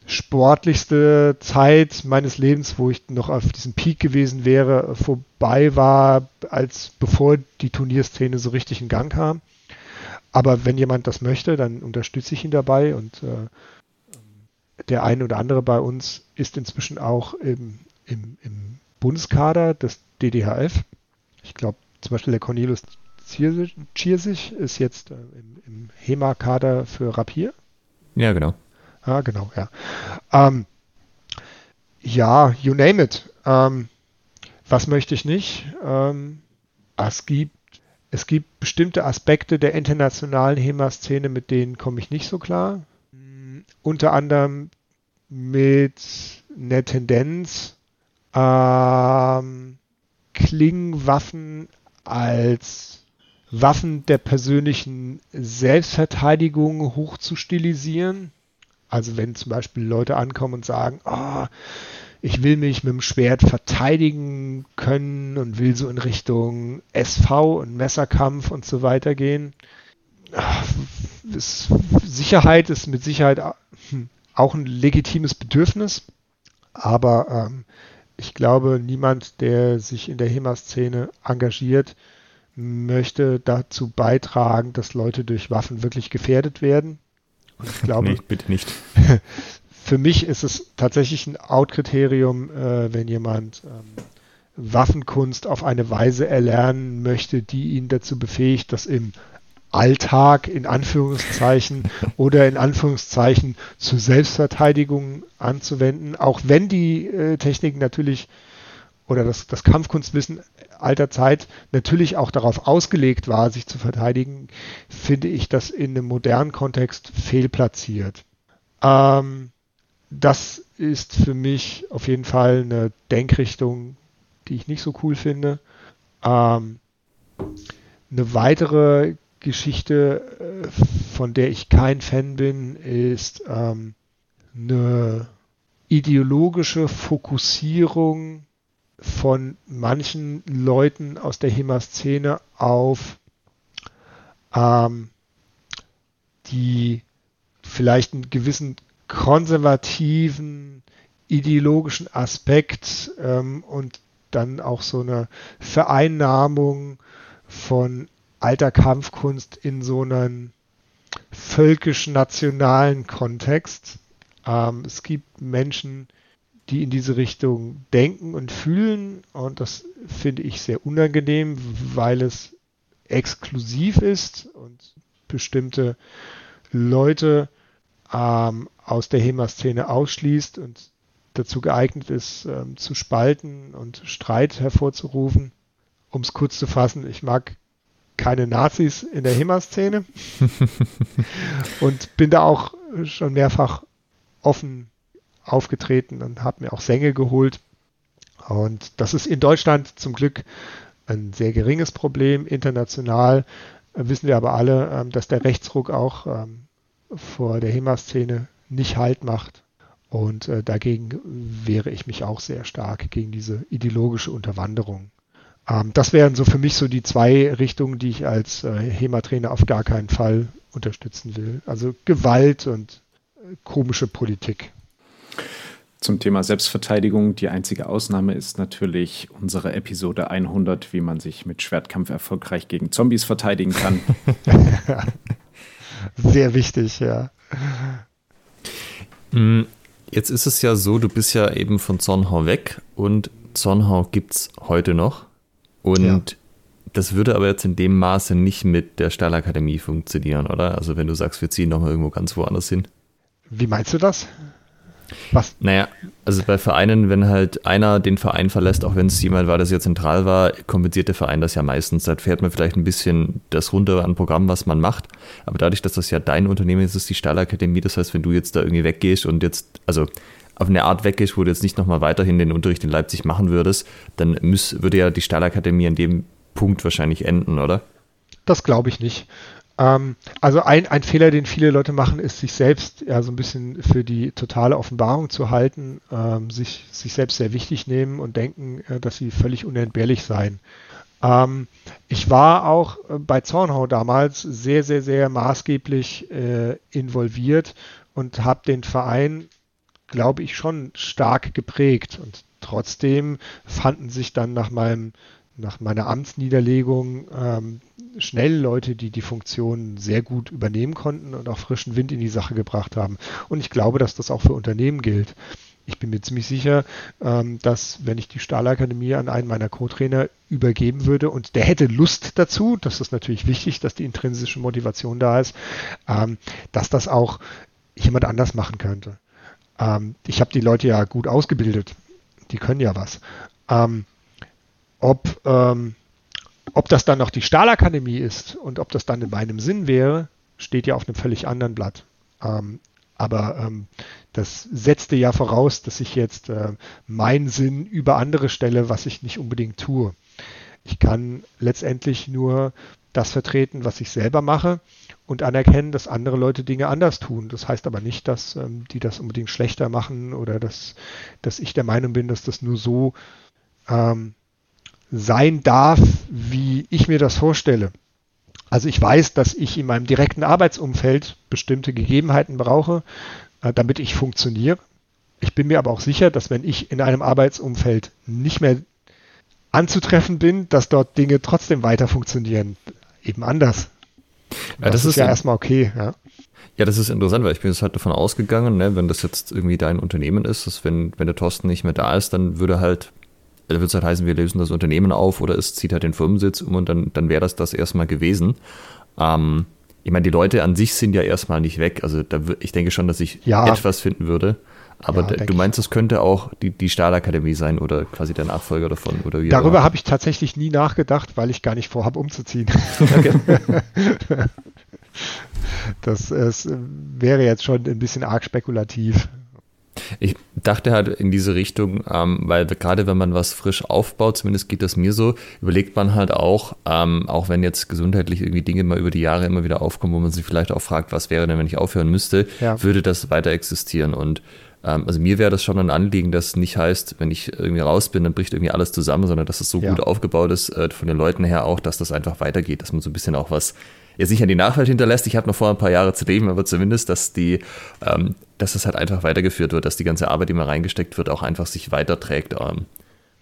sportlichste Zeit meines Lebens, wo ich noch auf diesem Peak gewesen wäre, vorbei war, als bevor die Turnierszene so richtig in Gang kam. Aber wenn jemand das möchte, dann unterstütze ich ihn dabei und äh, der eine oder andere bei uns ist inzwischen auch im, im, im Bundeskader des DDHF. Ich glaube, zum Beispiel der Cornelius Ziersich ist jetzt äh, im, im HEMA-Kader für Rapier. Ja, genau. Ah, genau, ja. Ähm, ja, you name it. Ähm, was möchte ich nicht? Ähm, es gibt es gibt bestimmte Aspekte der internationalen HEMA-Szene, mit denen komme ich nicht so klar. Mm, unter anderem mit einer Tendenz, ähm, Klingwaffen als Waffen der persönlichen Selbstverteidigung hochzustilisieren. Also wenn zum Beispiel Leute ankommen und sagen, oh, ich will mich mit dem Schwert verteidigen können und will so in Richtung SV und Messerkampf und so weiter gehen. Ist, Sicherheit ist mit Sicherheit hm, auch ein legitimes Bedürfnis, aber ähm, ich glaube, niemand, der sich in der HEMA-Szene engagiert, möchte dazu beitragen, dass Leute durch Waffen wirklich gefährdet werden. Und ich glaube, nee, bitte nicht. für mich ist es tatsächlich ein Out-Kriterium, äh, wenn jemand ähm, Waffenkunst auf eine Weise erlernen möchte, die ihn dazu befähigt, das im Alltag in Anführungszeichen oder in Anführungszeichen zur Selbstverteidigung anzuwenden, auch wenn die äh, Techniken natürlich oder das, das Kampfkunstwissen alter Zeit natürlich auch darauf ausgelegt war, sich zu verteidigen, finde ich das in einem modernen Kontext fehlplatziert. Ähm, das ist für mich auf jeden Fall eine Denkrichtung, die ich nicht so cool finde. Ähm, eine weitere Geschichte, äh, von der ich kein Fan bin, ist ähm, eine ideologische Fokussierung von manchen Leuten aus der HEMA-Szene auf ähm, die vielleicht einen gewissen konservativen ideologischen Aspekt ähm, und dann auch so eine Vereinnahmung von alter Kampfkunst in so einen völkisch-nationalen Kontext. Ähm, es gibt Menschen, in diese Richtung denken und fühlen und das finde ich sehr unangenehm, weil es exklusiv ist und bestimmte Leute ähm, aus der HEMA-Szene ausschließt und dazu geeignet ist, ähm, zu spalten und Streit hervorzurufen. Um es kurz zu fassen, ich mag keine Nazis in der HEMA-Szene und bin da auch schon mehrfach offen aufgetreten und habe mir auch Sänge geholt. Und das ist in Deutschland zum Glück ein sehr geringes Problem. International äh, wissen wir aber alle, ähm, dass der Rechtsruck auch ähm, vor der HEMA-Szene nicht Halt macht. Und äh, dagegen wehre ich mich auch sehr stark gegen diese ideologische Unterwanderung. Ähm, das wären so für mich so die zwei Richtungen, die ich als äh, HEMA-Trainer auf gar keinen Fall unterstützen will. Also Gewalt und äh, komische Politik. Zum Thema Selbstverteidigung. Die einzige Ausnahme ist natürlich unsere Episode 100, wie man sich mit Schwertkampf erfolgreich gegen Zombies verteidigen kann. Sehr wichtig, ja. Mm, jetzt ist es ja so, du bist ja eben von Zornhau weg und Zornhau gibt es heute noch. Und ja. das würde aber jetzt in dem Maße nicht mit der Stahlakademie funktionieren, oder? Also wenn du sagst, wir ziehen nochmal irgendwo ganz woanders hin. Wie meinst du das? Was? Naja, also bei Vereinen, wenn halt einer den Verein verlässt, auch wenn es jemand war, der sehr zentral war, kompensiert der Verein das ja meistens. Da fährt man vielleicht ein bisschen das runter an Programm, was man macht. Aber dadurch, dass das ja dein Unternehmen ist, ist die Stahlakademie. Das heißt, wenn du jetzt da irgendwie weggehst und jetzt, also auf eine Art weggehst, wo du jetzt nicht nochmal weiterhin den Unterricht in Leipzig machen würdest, dann müß, würde ja die Stahlakademie an dem Punkt wahrscheinlich enden, oder? Das glaube ich nicht. Ähm, also ein, ein Fehler, den viele Leute machen, ist sich selbst ja so ein bisschen für die totale Offenbarung zu halten, ähm, sich, sich selbst sehr wichtig nehmen und denken, äh, dass sie völlig unentbehrlich seien. Ähm, ich war auch äh, bei Zornhau damals sehr, sehr, sehr maßgeblich äh, involviert und habe den Verein, glaube ich, schon stark geprägt. Und trotzdem fanden sich dann nach meinem nach meiner Amtsniederlegung ähm, schnell Leute, die die Funktion sehr gut übernehmen konnten und auch frischen Wind in die Sache gebracht haben. Und ich glaube, dass das auch für Unternehmen gilt. Ich bin mir ziemlich sicher, ähm, dass wenn ich die Stahlakademie an einen meiner Co-Trainer übergeben würde und der hätte Lust dazu, das ist natürlich wichtig, dass die intrinsische Motivation da ist, ähm, dass das auch jemand anders machen könnte. Ähm, ich habe die Leute ja gut ausgebildet, die können ja was. Ob, ähm, ob das dann noch die Stahlakademie ist und ob das dann in meinem Sinn wäre, steht ja auf einem völlig anderen Blatt. Ähm, aber ähm, das setzte ja voraus, dass ich jetzt äh, meinen Sinn über andere stelle, was ich nicht unbedingt tue. Ich kann letztendlich nur das vertreten, was ich selber mache und anerkennen, dass andere Leute Dinge anders tun. Das heißt aber nicht, dass ähm, die das unbedingt schlechter machen oder dass, dass ich der Meinung bin, dass das nur so ähm, sein darf, wie ich mir das vorstelle. Also ich weiß, dass ich in meinem direkten Arbeitsumfeld bestimmte Gegebenheiten brauche, äh, damit ich funktioniere. Ich bin mir aber auch sicher, dass wenn ich in einem Arbeitsumfeld nicht mehr anzutreffen bin, dass dort Dinge trotzdem weiter funktionieren. Eben anders. Ja, das, das, ist ja erstmal okay. Ja. Ja, das ist interessant, weil ich bin jetzt halt davon ausgegangen, ne, wenn das jetzt irgendwie dein Unternehmen ist, dass wenn, wenn der Thorsten nicht mehr da ist, dann würde halt da würde es halt heißen, wir lösen das Unternehmen auf oder es zieht halt den Firmensitz um und dann, dann wäre das das erstmal gewesen. Ähm, ich meine, die Leute an sich sind ja erstmal nicht weg. Also da, ich denke schon, dass ich ja. etwas finden würde. Aber ja, du meinst, es könnte auch die, die Stahlakademie sein oder quasi der Nachfolger davon? Oder wie Darüber habe ich tatsächlich nie nachgedacht, weil ich gar nicht vorhabe, umzuziehen. das es wäre jetzt schon ein bisschen arg spekulativ. Ich dachte halt in diese Richtung, ähm, weil gerade wenn man was frisch aufbaut, zumindest geht das mir so, überlegt man halt auch, ähm, auch wenn jetzt gesundheitlich irgendwie Dinge mal über die Jahre immer wieder aufkommen, wo man sich vielleicht auch fragt, was wäre denn, wenn ich aufhören müsste, ja. würde das weiter existieren und ähm, also mir wäre das schon ein Anliegen, dass nicht heißt, wenn ich irgendwie raus bin, dann bricht irgendwie alles zusammen, sondern dass es so ja. gut aufgebaut ist, äh, von den Leuten her auch, dass das einfach weitergeht, dass man so ein bisschen auch was jetzt nicht an die Nachwelt hinterlässt. Ich habe noch vor ein paar Jahre zu leben, aber zumindest, dass die, ähm, dass das halt einfach weitergeführt wird, dass die ganze Arbeit, die mal reingesteckt wird, auch einfach sich weiterträgt. Ähm.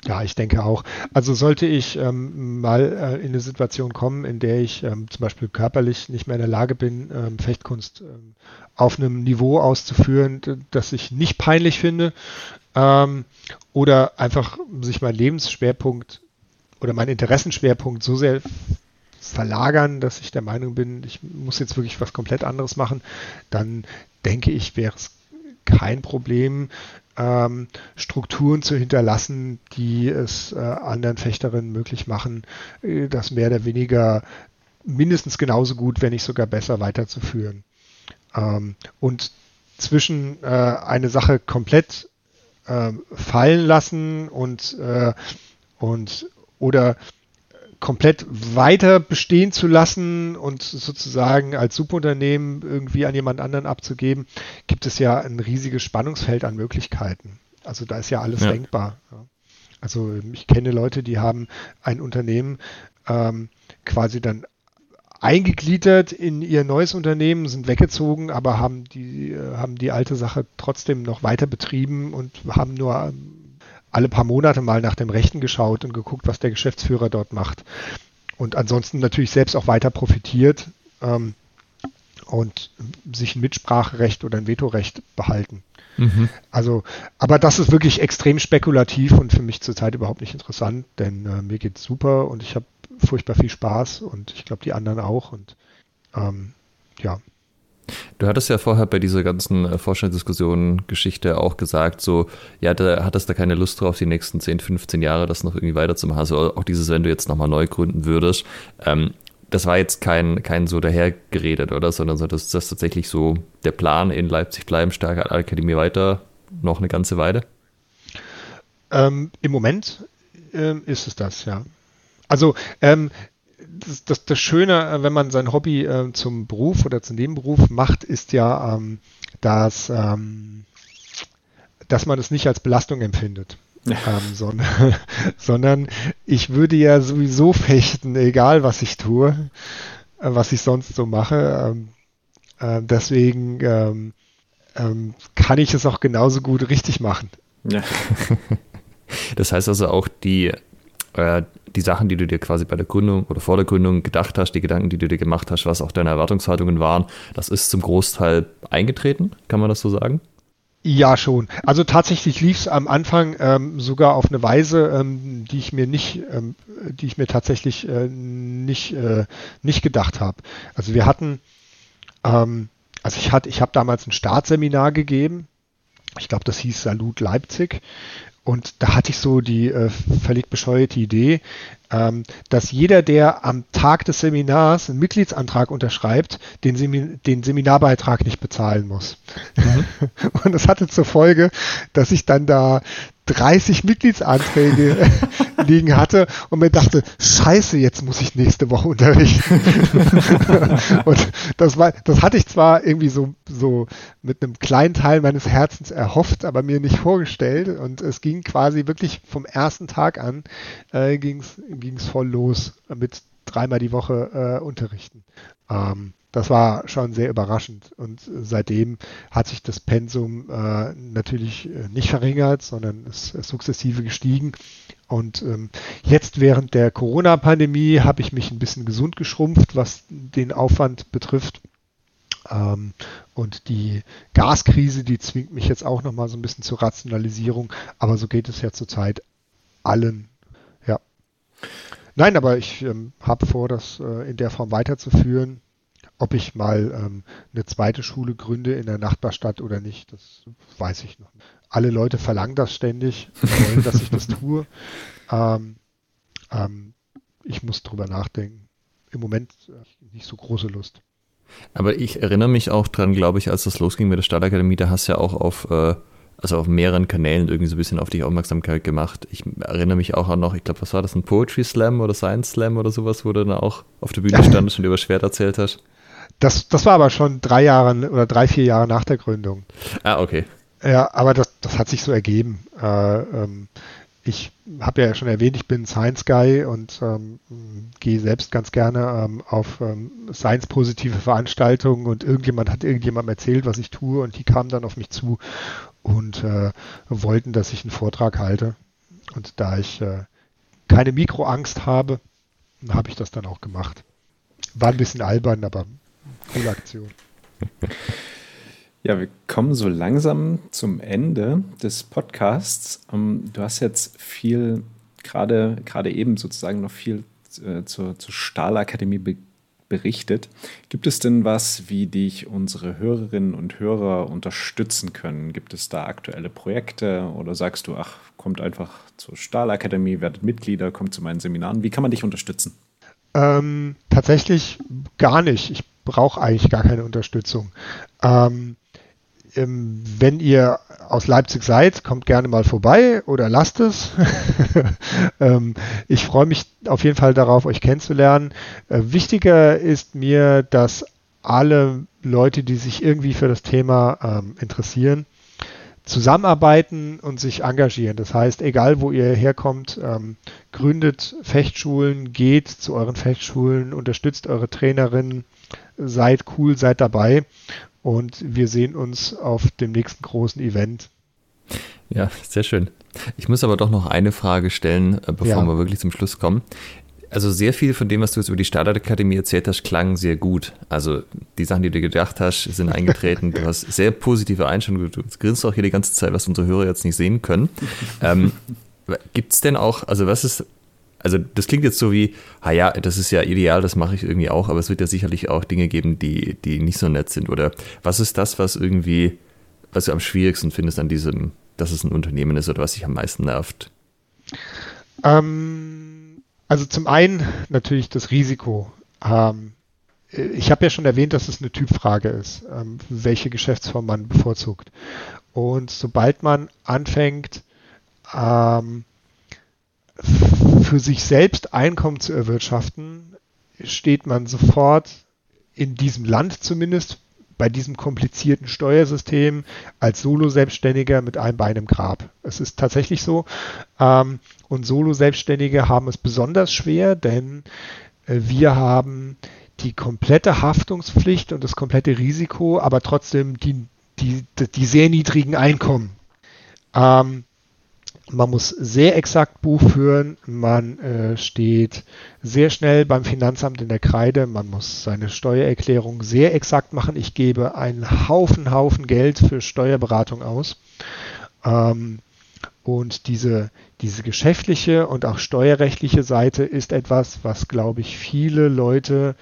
Ja, ich denke auch. Also sollte ich ähm, mal äh, in eine Situation kommen, in der ich ähm, zum Beispiel körperlich nicht mehr in der Lage bin, ähm, Fechtkunst ähm, auf einem Niveau auszuführen, das ich nicht peinlich finde, ähm, oder einfach sich mein Lebensschwerpunkt oder mein Interessenschwerpunkt so sehr verlagern, dass ich der Meinung bin, ich muss jetzt wirklich was komplett anderes machen, dann denke ich, wäre es kein Problem, ähm, Strukturen zu hinterlassen, die es äh, anderen Fechterinnen möglich machen, äh, das mehr oder weniger mindestens genauso gut, wenn nicht sogar besser weiterzuführen. Ähm, und zwischen äh, eine Sache komplett äh, fallen lassen und, äh, und oder komplett weiter bestehen zu lassen und sozusagen als Subunternehmen irgendwie an jemand anderen abzugeben, gibt es ja ein riesiges Spannungsfeld an Möglichkeiten. Also da ist ja alles ja. denkbar. Also ich kenne Leute, die haben ein Unternehmen ähm, quasi dann eingegliedert in ihr neues Unternehmen, sind weggezogen, aber haben die, äh, haben die alte Sache trotzdem noch weiter betrieben und haben nur alle paar Monate mal nach dem Rechten geschaut und geguckt, was der Geschäftsführer dort macht. Und ansonsten natürlich selbst auch weiter profitiert ähm, und sich ein Mitspracherecht oder ein Vetorecht behalten. Mhm. Also, aber das ist wirklich extrem spekulativ und für mich zurzeit überhaupt nicht interessant, denn äh, mir geht's super und ich habe furchtbar viel Spaß und ich glaube die anderen auch und ähm, ja, Du hattest ja vorher bei dieser ganzen äh, Vorstellungsdiskussion-Geschichte auch gesagt, so, ja, da hattest du keine Lust drauf, die nächsten 10, 15 Jahre das noch irgendwie weiterzumachen. Also auch dieses, wenn du jetzt nochmal neu gründen würdest. Ähm, das war jetzt kein, kein so dahergeredet, oder? Sondern so, das ist tatsächlich so der Plan in Leipzig bleiben, starke Akademie weiter, noch eine ganze Weile? Ähm, Im Moment ähm, ist es das, ja. Also ähm, das, das, das Schöne, äh, wenn man sein Hobby äh, zum Beruf oder zum Nebenberuf macht, ist ja, ähm, dass, ähm, dass man es nicht als Belastung empfindet. Ja. Ähm, sondern, sondern ich würde ja sowieso fechten, egal was ich tue, äh, was ich sonst so mache. Ähm, äh, deswegen ähm, ähm, kann ich es auch genauso gut richtig machen. Ja. Das heißt also auch die, äh, die Sachen, die du dir quasi bei der Gründung oder vor der Gründung gedacht hast, die Gedanken, die du dir gemacht hast, was auch deine Erwartungshaltungen waren, das ist zum Großteil eingetreten, kann man das so sagen? Ja, schon. Also tatsächlich lief es am Anfang ähm, sogar auf eine Weise, ähm, die ich mir nicht, ähm, die ich mir tatsächlich äh, nicht, äh, nicht gedacht habe. Also wir hatten, ähm, also ich hatte, ich habe damals ein Startseminar gegeben. Ich glaube, das hieß Salut Leipzig. Und da hatte ich so die äh, völlig bescheuerte Idee, ähm, dass jeder, der am Tag des Seminars einen Mitgliedsantrag unterschreibt, den, Semin den Seminarbeitrag nicht bezahlen muss. Mhm. Und das hatte zur Folge, dass ich dann da 30 Mitgliedsanträge liegen hatte und mir dachte, scheiße, jetzt muss ich nächste Woche unterrichten. und das war, das hatte ich zwar irgendwie so, so mit einem kleinen Teil meines Herzens erhofft, aber mir nicht vorgestellt. Und es ging quasi wirklich vom ersten Tag an, äh, ging es voll los mit dreimal die Woche äh, unterrichten. Ähm, das war schon sehr überraschend. Und seitdem hat sich das Pensum äh, natürlich äh, nicht verringert, sondern ist sukzessive gestiegen. Und ähm, jetzt während der Corona-Pandemie habe ich mich ein bisschen gesund geschrumpft, was den Aufwand betrifft. Ähm, und die Gaskrise, die zwingt mich jetzt auch nochmal so ein bisschen zur Rationalisierung. Aber so geht es ja zurzeit allen. Ja. Nein, aber ich ähm, habe vor, das äh, in der Form weiterzuführen ob ich mal ähm, eine zweite Schule gründe in der Nachbarstadt oder nicht, das weiß ich noch nicht. Alle Leute verlangen das ständig, wollen, dass ich das tue. Ähm, ähm, ich muss drüber nachdenken. Im Moment nicht so große Lust. Aber ich erinnere mich auch dran, glaube ich, als das losging mit der Stadtakademie, da hast du ja auch auf äh, also auf mehreren Kanälen irgendwie so ein bisschen auf dich Aufmerksamkeit gemacht. Ich erinnere mich auch an noch, ich glaube, was war das, ein Poetry Slam oder Science Slam oder sowas, wo du dann auch auf der Bühne standest und über Schwert erzählt hast. Das, das war aber schon drei Jahre oder drei, vier Jahre nach der Gründung. Ah, okay. Ja, aber das, das hat sich so ergeben. Äh, ähm, ich habe ja schon erwähnt, ich bin Science Guy und ähm, gehe selbst ganz gerne ähm, auf ähm, Science-positive Veranstaltungen und irgendjemand hat irgendjemandem erzählt, was ich tue und die kamen dann auf mich zu und äh, wollten, dass ich einen Vortrag halte. Und da ich äh, keine Mikroangst habe, habe ich das dann auch gemacht. War ein bisschen albern, aber Coole Aktion. Ja, wir kommen so langsam zum Ende des Podcasts. Ähm, du hast jetzt viel, gerade, gerade eben sozusagen noch viel äh, zur, zur Stahlakademie be berichtet. Gibt es denn was, wie dich unsere Hörerinnen und Hörer unterstützen können? Gibt es da aktuelle Projekte oder sagst du, ach, kommt einfach zur Stahlakademie, werdet Mitglieder, kommt zu meinen Seminaren? Wie kann man dich unterstützen? Ähm, tatsächlich gar nicht. Ich brauche eigentlich gar keine Unterstützung. Ähm, ähm, wenn ihr aus Leipzig seid, kommt gerne mal vorbei oder lasst es. ähm, ich freue mich auf jeden Fall darauf, euch kennenzulernen. Äh, wichtiger ist mir, dass alle Leute, die sich irgendwie für das Thema ähm, interessieren, zusammenarbeiten und sich engagieren. Das heißt, egal wo ihr herkommt, ähm, gründet Fechtschulen, geht zu euren Fechtschulen, unterstützt eure Trainerinnen, seid cool, seid dabei und wir sehen uns auf dem nächsten großen Event. Ja, sehr schön. Ich muss aber doch noch eine Frage stellen, äh, bevor ja. wir wirklich zum Schluss kommen. Also sehr viel von dem, was du jetzt über die Startup-Akademie erzählt hast, klang sehr gut. Also die Sachen, die du gedacht hast, sind eingetreten. Du hast sehr positive Einstellungen. Du grinst auch hier die ganze Zeit, was unsere Hörer jetzt nicht sehen können. Ähm, Gibt es denn auch, also was ist also das klingt jetzt so wie, ah ja, das ist ja ideal, das mache ich irgendwie auch, aber es wird ja sicherlich auch Dinge geben, die, die nicht so nett sind. Oder was ist das, was irgendwie, was du am schwierigsten findest an diesem, dass es ein Unternehmen ist oder was dich am meisten nervt? Ähm, also zum einen natürlich das Risiko. Ähm, ich habe ja schon erwähnt, dass es eine Typfrage ist, ähm, welche Geschäftsform man bevorzugt. Und sobald man anfängt, ähm, für sich selbst Einkommen zu erwirtschaften, steht man sofort in diesem Land zumindest bei diesem komplizierten Steuersystem als Solo-Selbstständiger mit einem Bein im Grab. Es ist tatsächlich so. Ähm, und Solo-Selbstständige haben es besonders schwer, denn äh, wir haben die komplette Haftungspflicht und das komplette Risiko, aber trotzdem die, die, die sehr niedrigen Einkommen. Ähm, man muss sehr exakt Buch führen, man äh, steht sehr schnell beim Finanzamt in der Kreide, man muss seine Steuererklärung sehr exakt machen. Ich gebe einen Haufen, Haufen Geld für Steuerberatung aus. Ähm, und diese, diese geschäftliche und auch steuerrechtliche Seite ist etwas, was, glaube ich, viele Leute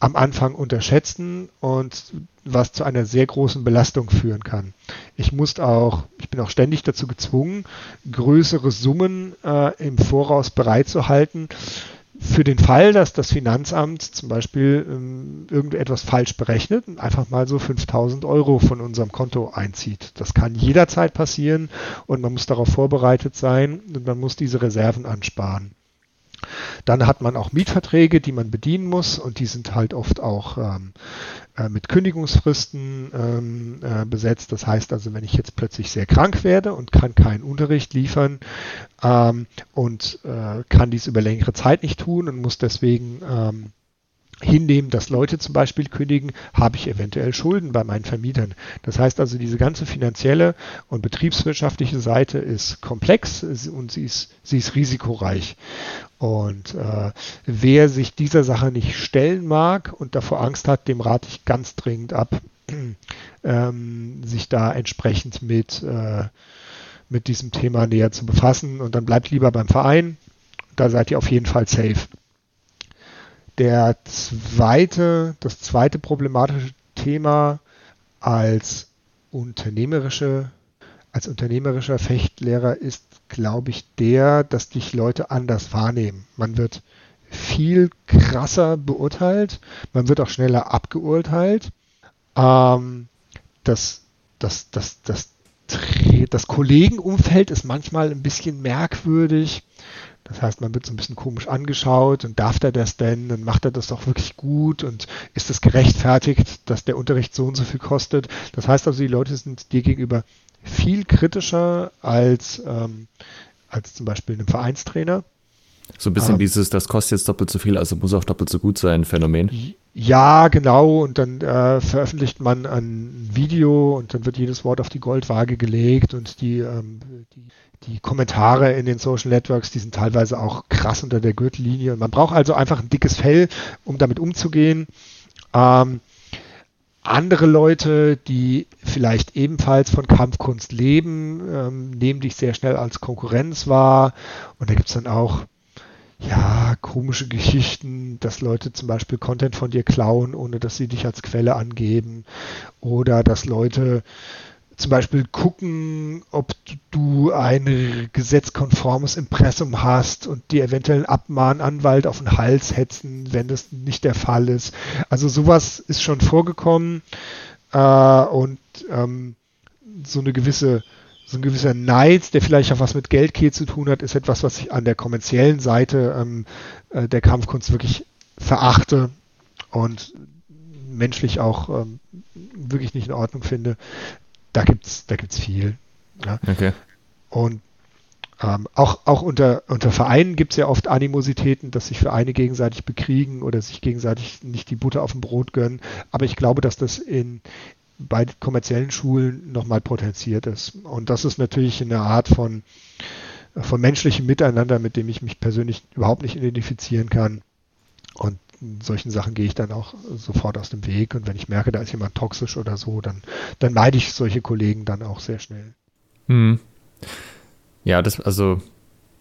am Anfang unterschätzen und was zu einer sehr großen Belastung führen kann. Ich muss auch, ich bin auch ständig dazu gezwungen, größere Summen äh, im Voraus bereitzuhalten für den Fall, dass das Finanzamt zum Beispiel ähm, irgendetwas falsch berechnet und einfach mal so 5000 Euro von unserem Konto einzieht. Das kann jederzeit passieren und man muss darauf vorbereitet sein und man muss diese Reserven ansparen. Dann hat man auch Mietverträge, die man bedienen muss und die sind halt oft auch ähm, äh, mit Kündigungsfristen ähm, äh, besetzt. Das heißt also, wenn ich jetzt plötzlich sehr krank werde und kann keinen Unterricht liefern ähm, und äh, kann dies über längere Zeit nicht tun und muss deswegen ähm, hinnehmen, dass Leute zum Beispiel kündigen, habe ich eventuell Schulden bei meinen Vermietern. Das heißt also, diese ganze finanzielle und betriebswirtschaftliche Seite ist komplex und sie ist, sie ist risikoreich. Und äh, wer sich dieser Sache nicht stellen mag und davor Angst hat, dem rate ich ganz dringend ab, ähm, sich da entsprechend mit, äh, mit diesem Thema näher zu befassen. Und dann bleibt lieber beim Verein. Da seid ihr auf jeden Fall safe. Der zweite, das zweite problematische Thema als unternehmerische, als unternehmerischer Fechtlehrer ist, glaube ich, der, dass dich Leute anders wahrnehmen. Man wird viel krasser beurteilt, man wird auch schneller abgeurteilt. Ähm, das, das, das, das, das Kollegenumfeld ist manchmal ein bisschen merkwürdig. Das heißt, man wird so ein bisschen komisch angeschaut und darf er das denn und macht er das doch wirklich gut und ist es gerechtfertigt, dass der Unterricht so und so viel kostet. Das heißt also, die Leute sind dir gegenüber viel kritischer als, ähm, als zum Beispiel einem Vereinstrainer. So ein bisschen ähm, dieses, das kostet jetzt doppelt so viel, also muss auch doppelt so gut sein, Phänomen. Ja, genau. Und dann äh, veröffentlicht man ein Video und dann wird jedes Wort auf die Goldwaage gelegt und die, ähm, die die Kommentare in den Social Networks, die sind teilweise auch krass unter der Gürtellinie. Und man braucht also einfach ein dickes Fell, um damit umzugehen. Ähm, andere Leute, die vielleicht ebenfalls von Kampfkunst leben, ähm, nehmen dich sehr schnell als Konkurrenz wahr. Und da gibt's dann auch ja, komische Geschichten, dass Leute zum Beispiel Content von dir klauen, ohne dass sie dich als Quelle angeben. Oder dass Leute zum Beispiel gucken, ob du ein gesetzkonformes Impressum hast und dir eventuell einen Abmahnanwalt auf den Hals hetzen, wenn das nicht der Fall ist. Also sowas ist schon vorgekommen äh, und ähm, so eine gewisse so ein gewisser Neid, der vielleicht auch was mit Geldkehl zu tun hat, ist etwas, was ich an der kommerziellen Seite ähm, äh, der Kampfkunst wirklich verachte und menschlich auch ähm, wirklich nicht in Ordnung finde da gibt's, da gibt's viel. Ja. Okay. Und ähm, auch, auch unter, unter Vereinen gibt es ja oft Animositäten, dass sich Vereine gegenseitig bekriegen oder sich gegenseitig nicht die Butter auf dem Brot gönnen. Aber ich glaube, dass das in, bei kommerziellen Schulen nochmal potenziert ist. Und das ist natürlich eine Art von, von menschlichem Miteinander, mit dem ich mich persönlich überhaupt nicht identifizieren kann. Und solchen Sachen gehe ich dann auch sofort aus dem Weg. Und wenn ich merke, da ist jemand toxisch oder so, dann, dann meide ich solche Kollegen dann auch sehr schnell. Hm. Ja, das, also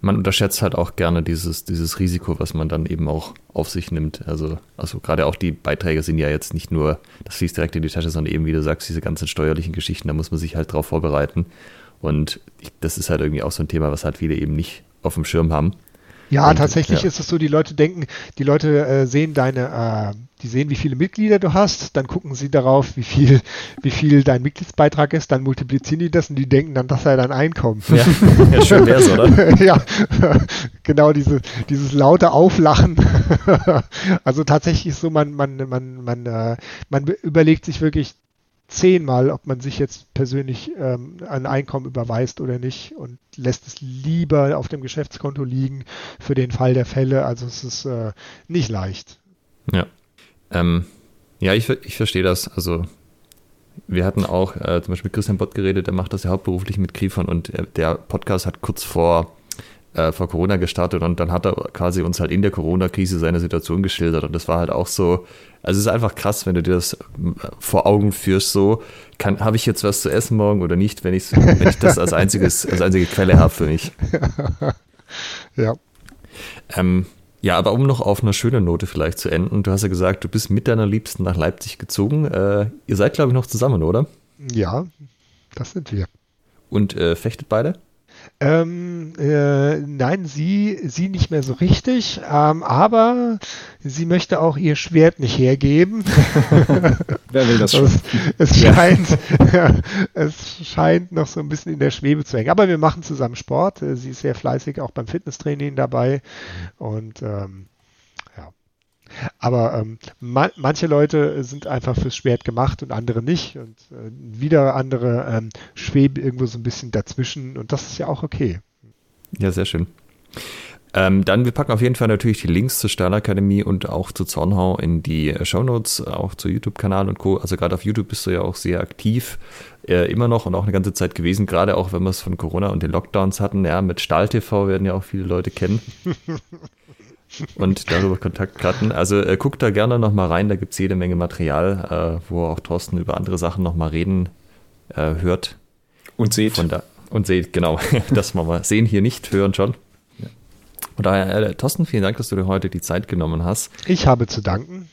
man unterschätzt halt auch gerne dieses, dieses Risiko, was man dann eben auch auf sich nimmt. Also, also gerade auch die Beiträge sind ja jetzt nicht nur, das fließt direkt in die Tasche, sondern eben, wie du sagst, diese ganzen steuerlichen Geschichten, da muss man sich halt drauf vorbereiten. Und ich, das ist halt irgendwie auch so ein Thema, was halt viele eben nicht auf dem Schirm haben. Ja, und, tatsächlich ja. ist es so, die Leute denken, die Leute äh, sehen deine, äh, die sehen, wie viele Mitglieder du hast, dann gucken sie darauf, wie viel, wie viel dein Mitgliedsbeitrag ist, dann multiplizieren die das und die denken dann, das sei dein Einkommen. Ja, ja schön wär's, oder? ja, genau, diese, dieses laute Auflachen. also tatsächlich ist so, man, man, man, man, äh, man überlegt sich wirklich zehnmal, ob man sich jetzt persönlich ähm, ein Einkommen überweist oder nicht und lässt es lieber auf dem Geschäftskonto liegen für den Fall der Fälle. Also es ist äh, nicht leicht. Ja. Ähm, ja, ich, ich verstehe das. Also wir hatten auch äh, zum Beispiel Christian Bott geredet, der macht das ja hauptberuflich mit Griefern und äh, der Podcast hat kurz vor äh, vor Corona gestartet und dann hat er quasi uns halt in der Corona-Krise seine Situation geschildert und das war halt auch so, also es ist einfach krass, wenn du dir das äh, vor Augen führst, so, habe ich jetzt was zu essen morgen oder nicht, wenn, wenn ich das als, einziges, als einzige Quelle habe für mich. ja. Ähm, ja, aber um noch auf einer schönen Note vielleicht zu enden, du hast ja gesagt, du bist mit deiner Liebsten nach Leipzig gezogen. Äh, ihr seid, glaube ich, noch zusammen, oder? Ja, das sind wir. Und äh, fechtet beide? Ähm, äh, nein, sie, sie nicht mehr so richtig, ähm, aber sie möchte auch ihr Schwert nicht hergeben. Wer will das schon? Es, es scheint, ja. es scheint noch so ein bisschen in der Schwebe zu hängen. Aber wir machen zusammen Sport. Sie ist sehr fleißig auch beim Fitnesstraining dabei und ähm, aber ähm, ma manche Leute sind einfach fürs Schwert gemacht und andere nicht. Und äh, wieder andere ähm, schweben irgendwo so ein bisschen dazwischen. Und das ist ja auch okay. Ja, sehr schön. Ähm, dann, wir packen auf jeden Fall natürlich die Links zur Stahlakademie und auch zu Zornhau in die äh, Shownotes, auch zu YouTube-Kanal und Co. Also gerade auf YouTube bist du ja auch sehr aktiv, äh, immer noch und auch eine ganze Zeit gewesen, gerade auch wenn wir es von Corona und den Lockdowns hatten. Ja, mit Stahl-TV werden ja auch viele Leute kennen. und darüber Kontakt hatten. Also äh, guckt da gerne nochmal rein, da gibt es jede Menge Material, äh, wo auch Thorsten über andere Sachen nochmal reden äh, hört. Und seht. Von da, und seht, genau. das wir mal sehen hier nicht, hören schon. Ja. Und daher, äh, Thorsten, vielen Dank, dass du dir heute die Zeit genommen hast. Ich habe zu danken.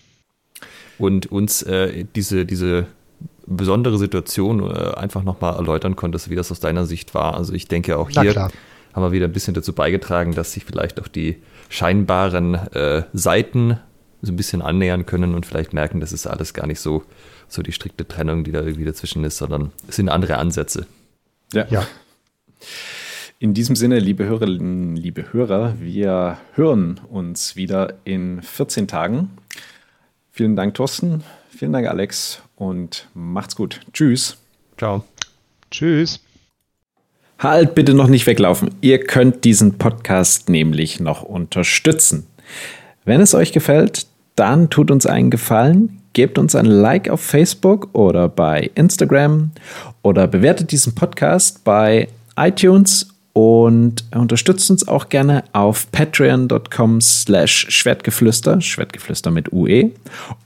Und uns äh, diese, diese besondere Situation äh, einfach nochmal erläutern konntest, wie das aus deiner Sicht war. Also ich denke auch hier haben wir wieder ein bisschen dazu beigetragen, dass sich vielleicht auch die scheinbaren äh, Seiten so ein bisschen annähern können und vielleicht merken, das ist alles gar nicht so, so die strikte Trennung, die da irgendwie dazwischen ist, sondern es sind andere Ansätze. Ja. ja. In diesem Sinne, liebe Hörerinnen, liebe Hörer, wir hören uns wieder in 14 Tagen. Vielen Dank, Thorsten. Vielen Dank, Alex. Und macht's gut. Tschüss. Ciao. Tschüss. Halt bitte noch nicht weglaufen. Ihr könnt diesen Podcast nämlich noch unterstützen. Wenn es euch gefällt, dann tut uns einen Gefallen, gebt uns ein Like auf Facebook oder bei Instagram oder bewertet diesen Podcast bei iTunes und unterstützt uns auch gerne auf patreon.com slash schwertgeflüster, Schwertgeflüster mit UE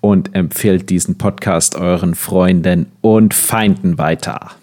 und empfehlt diesen Podcast euren Freunden und Feinden weiter.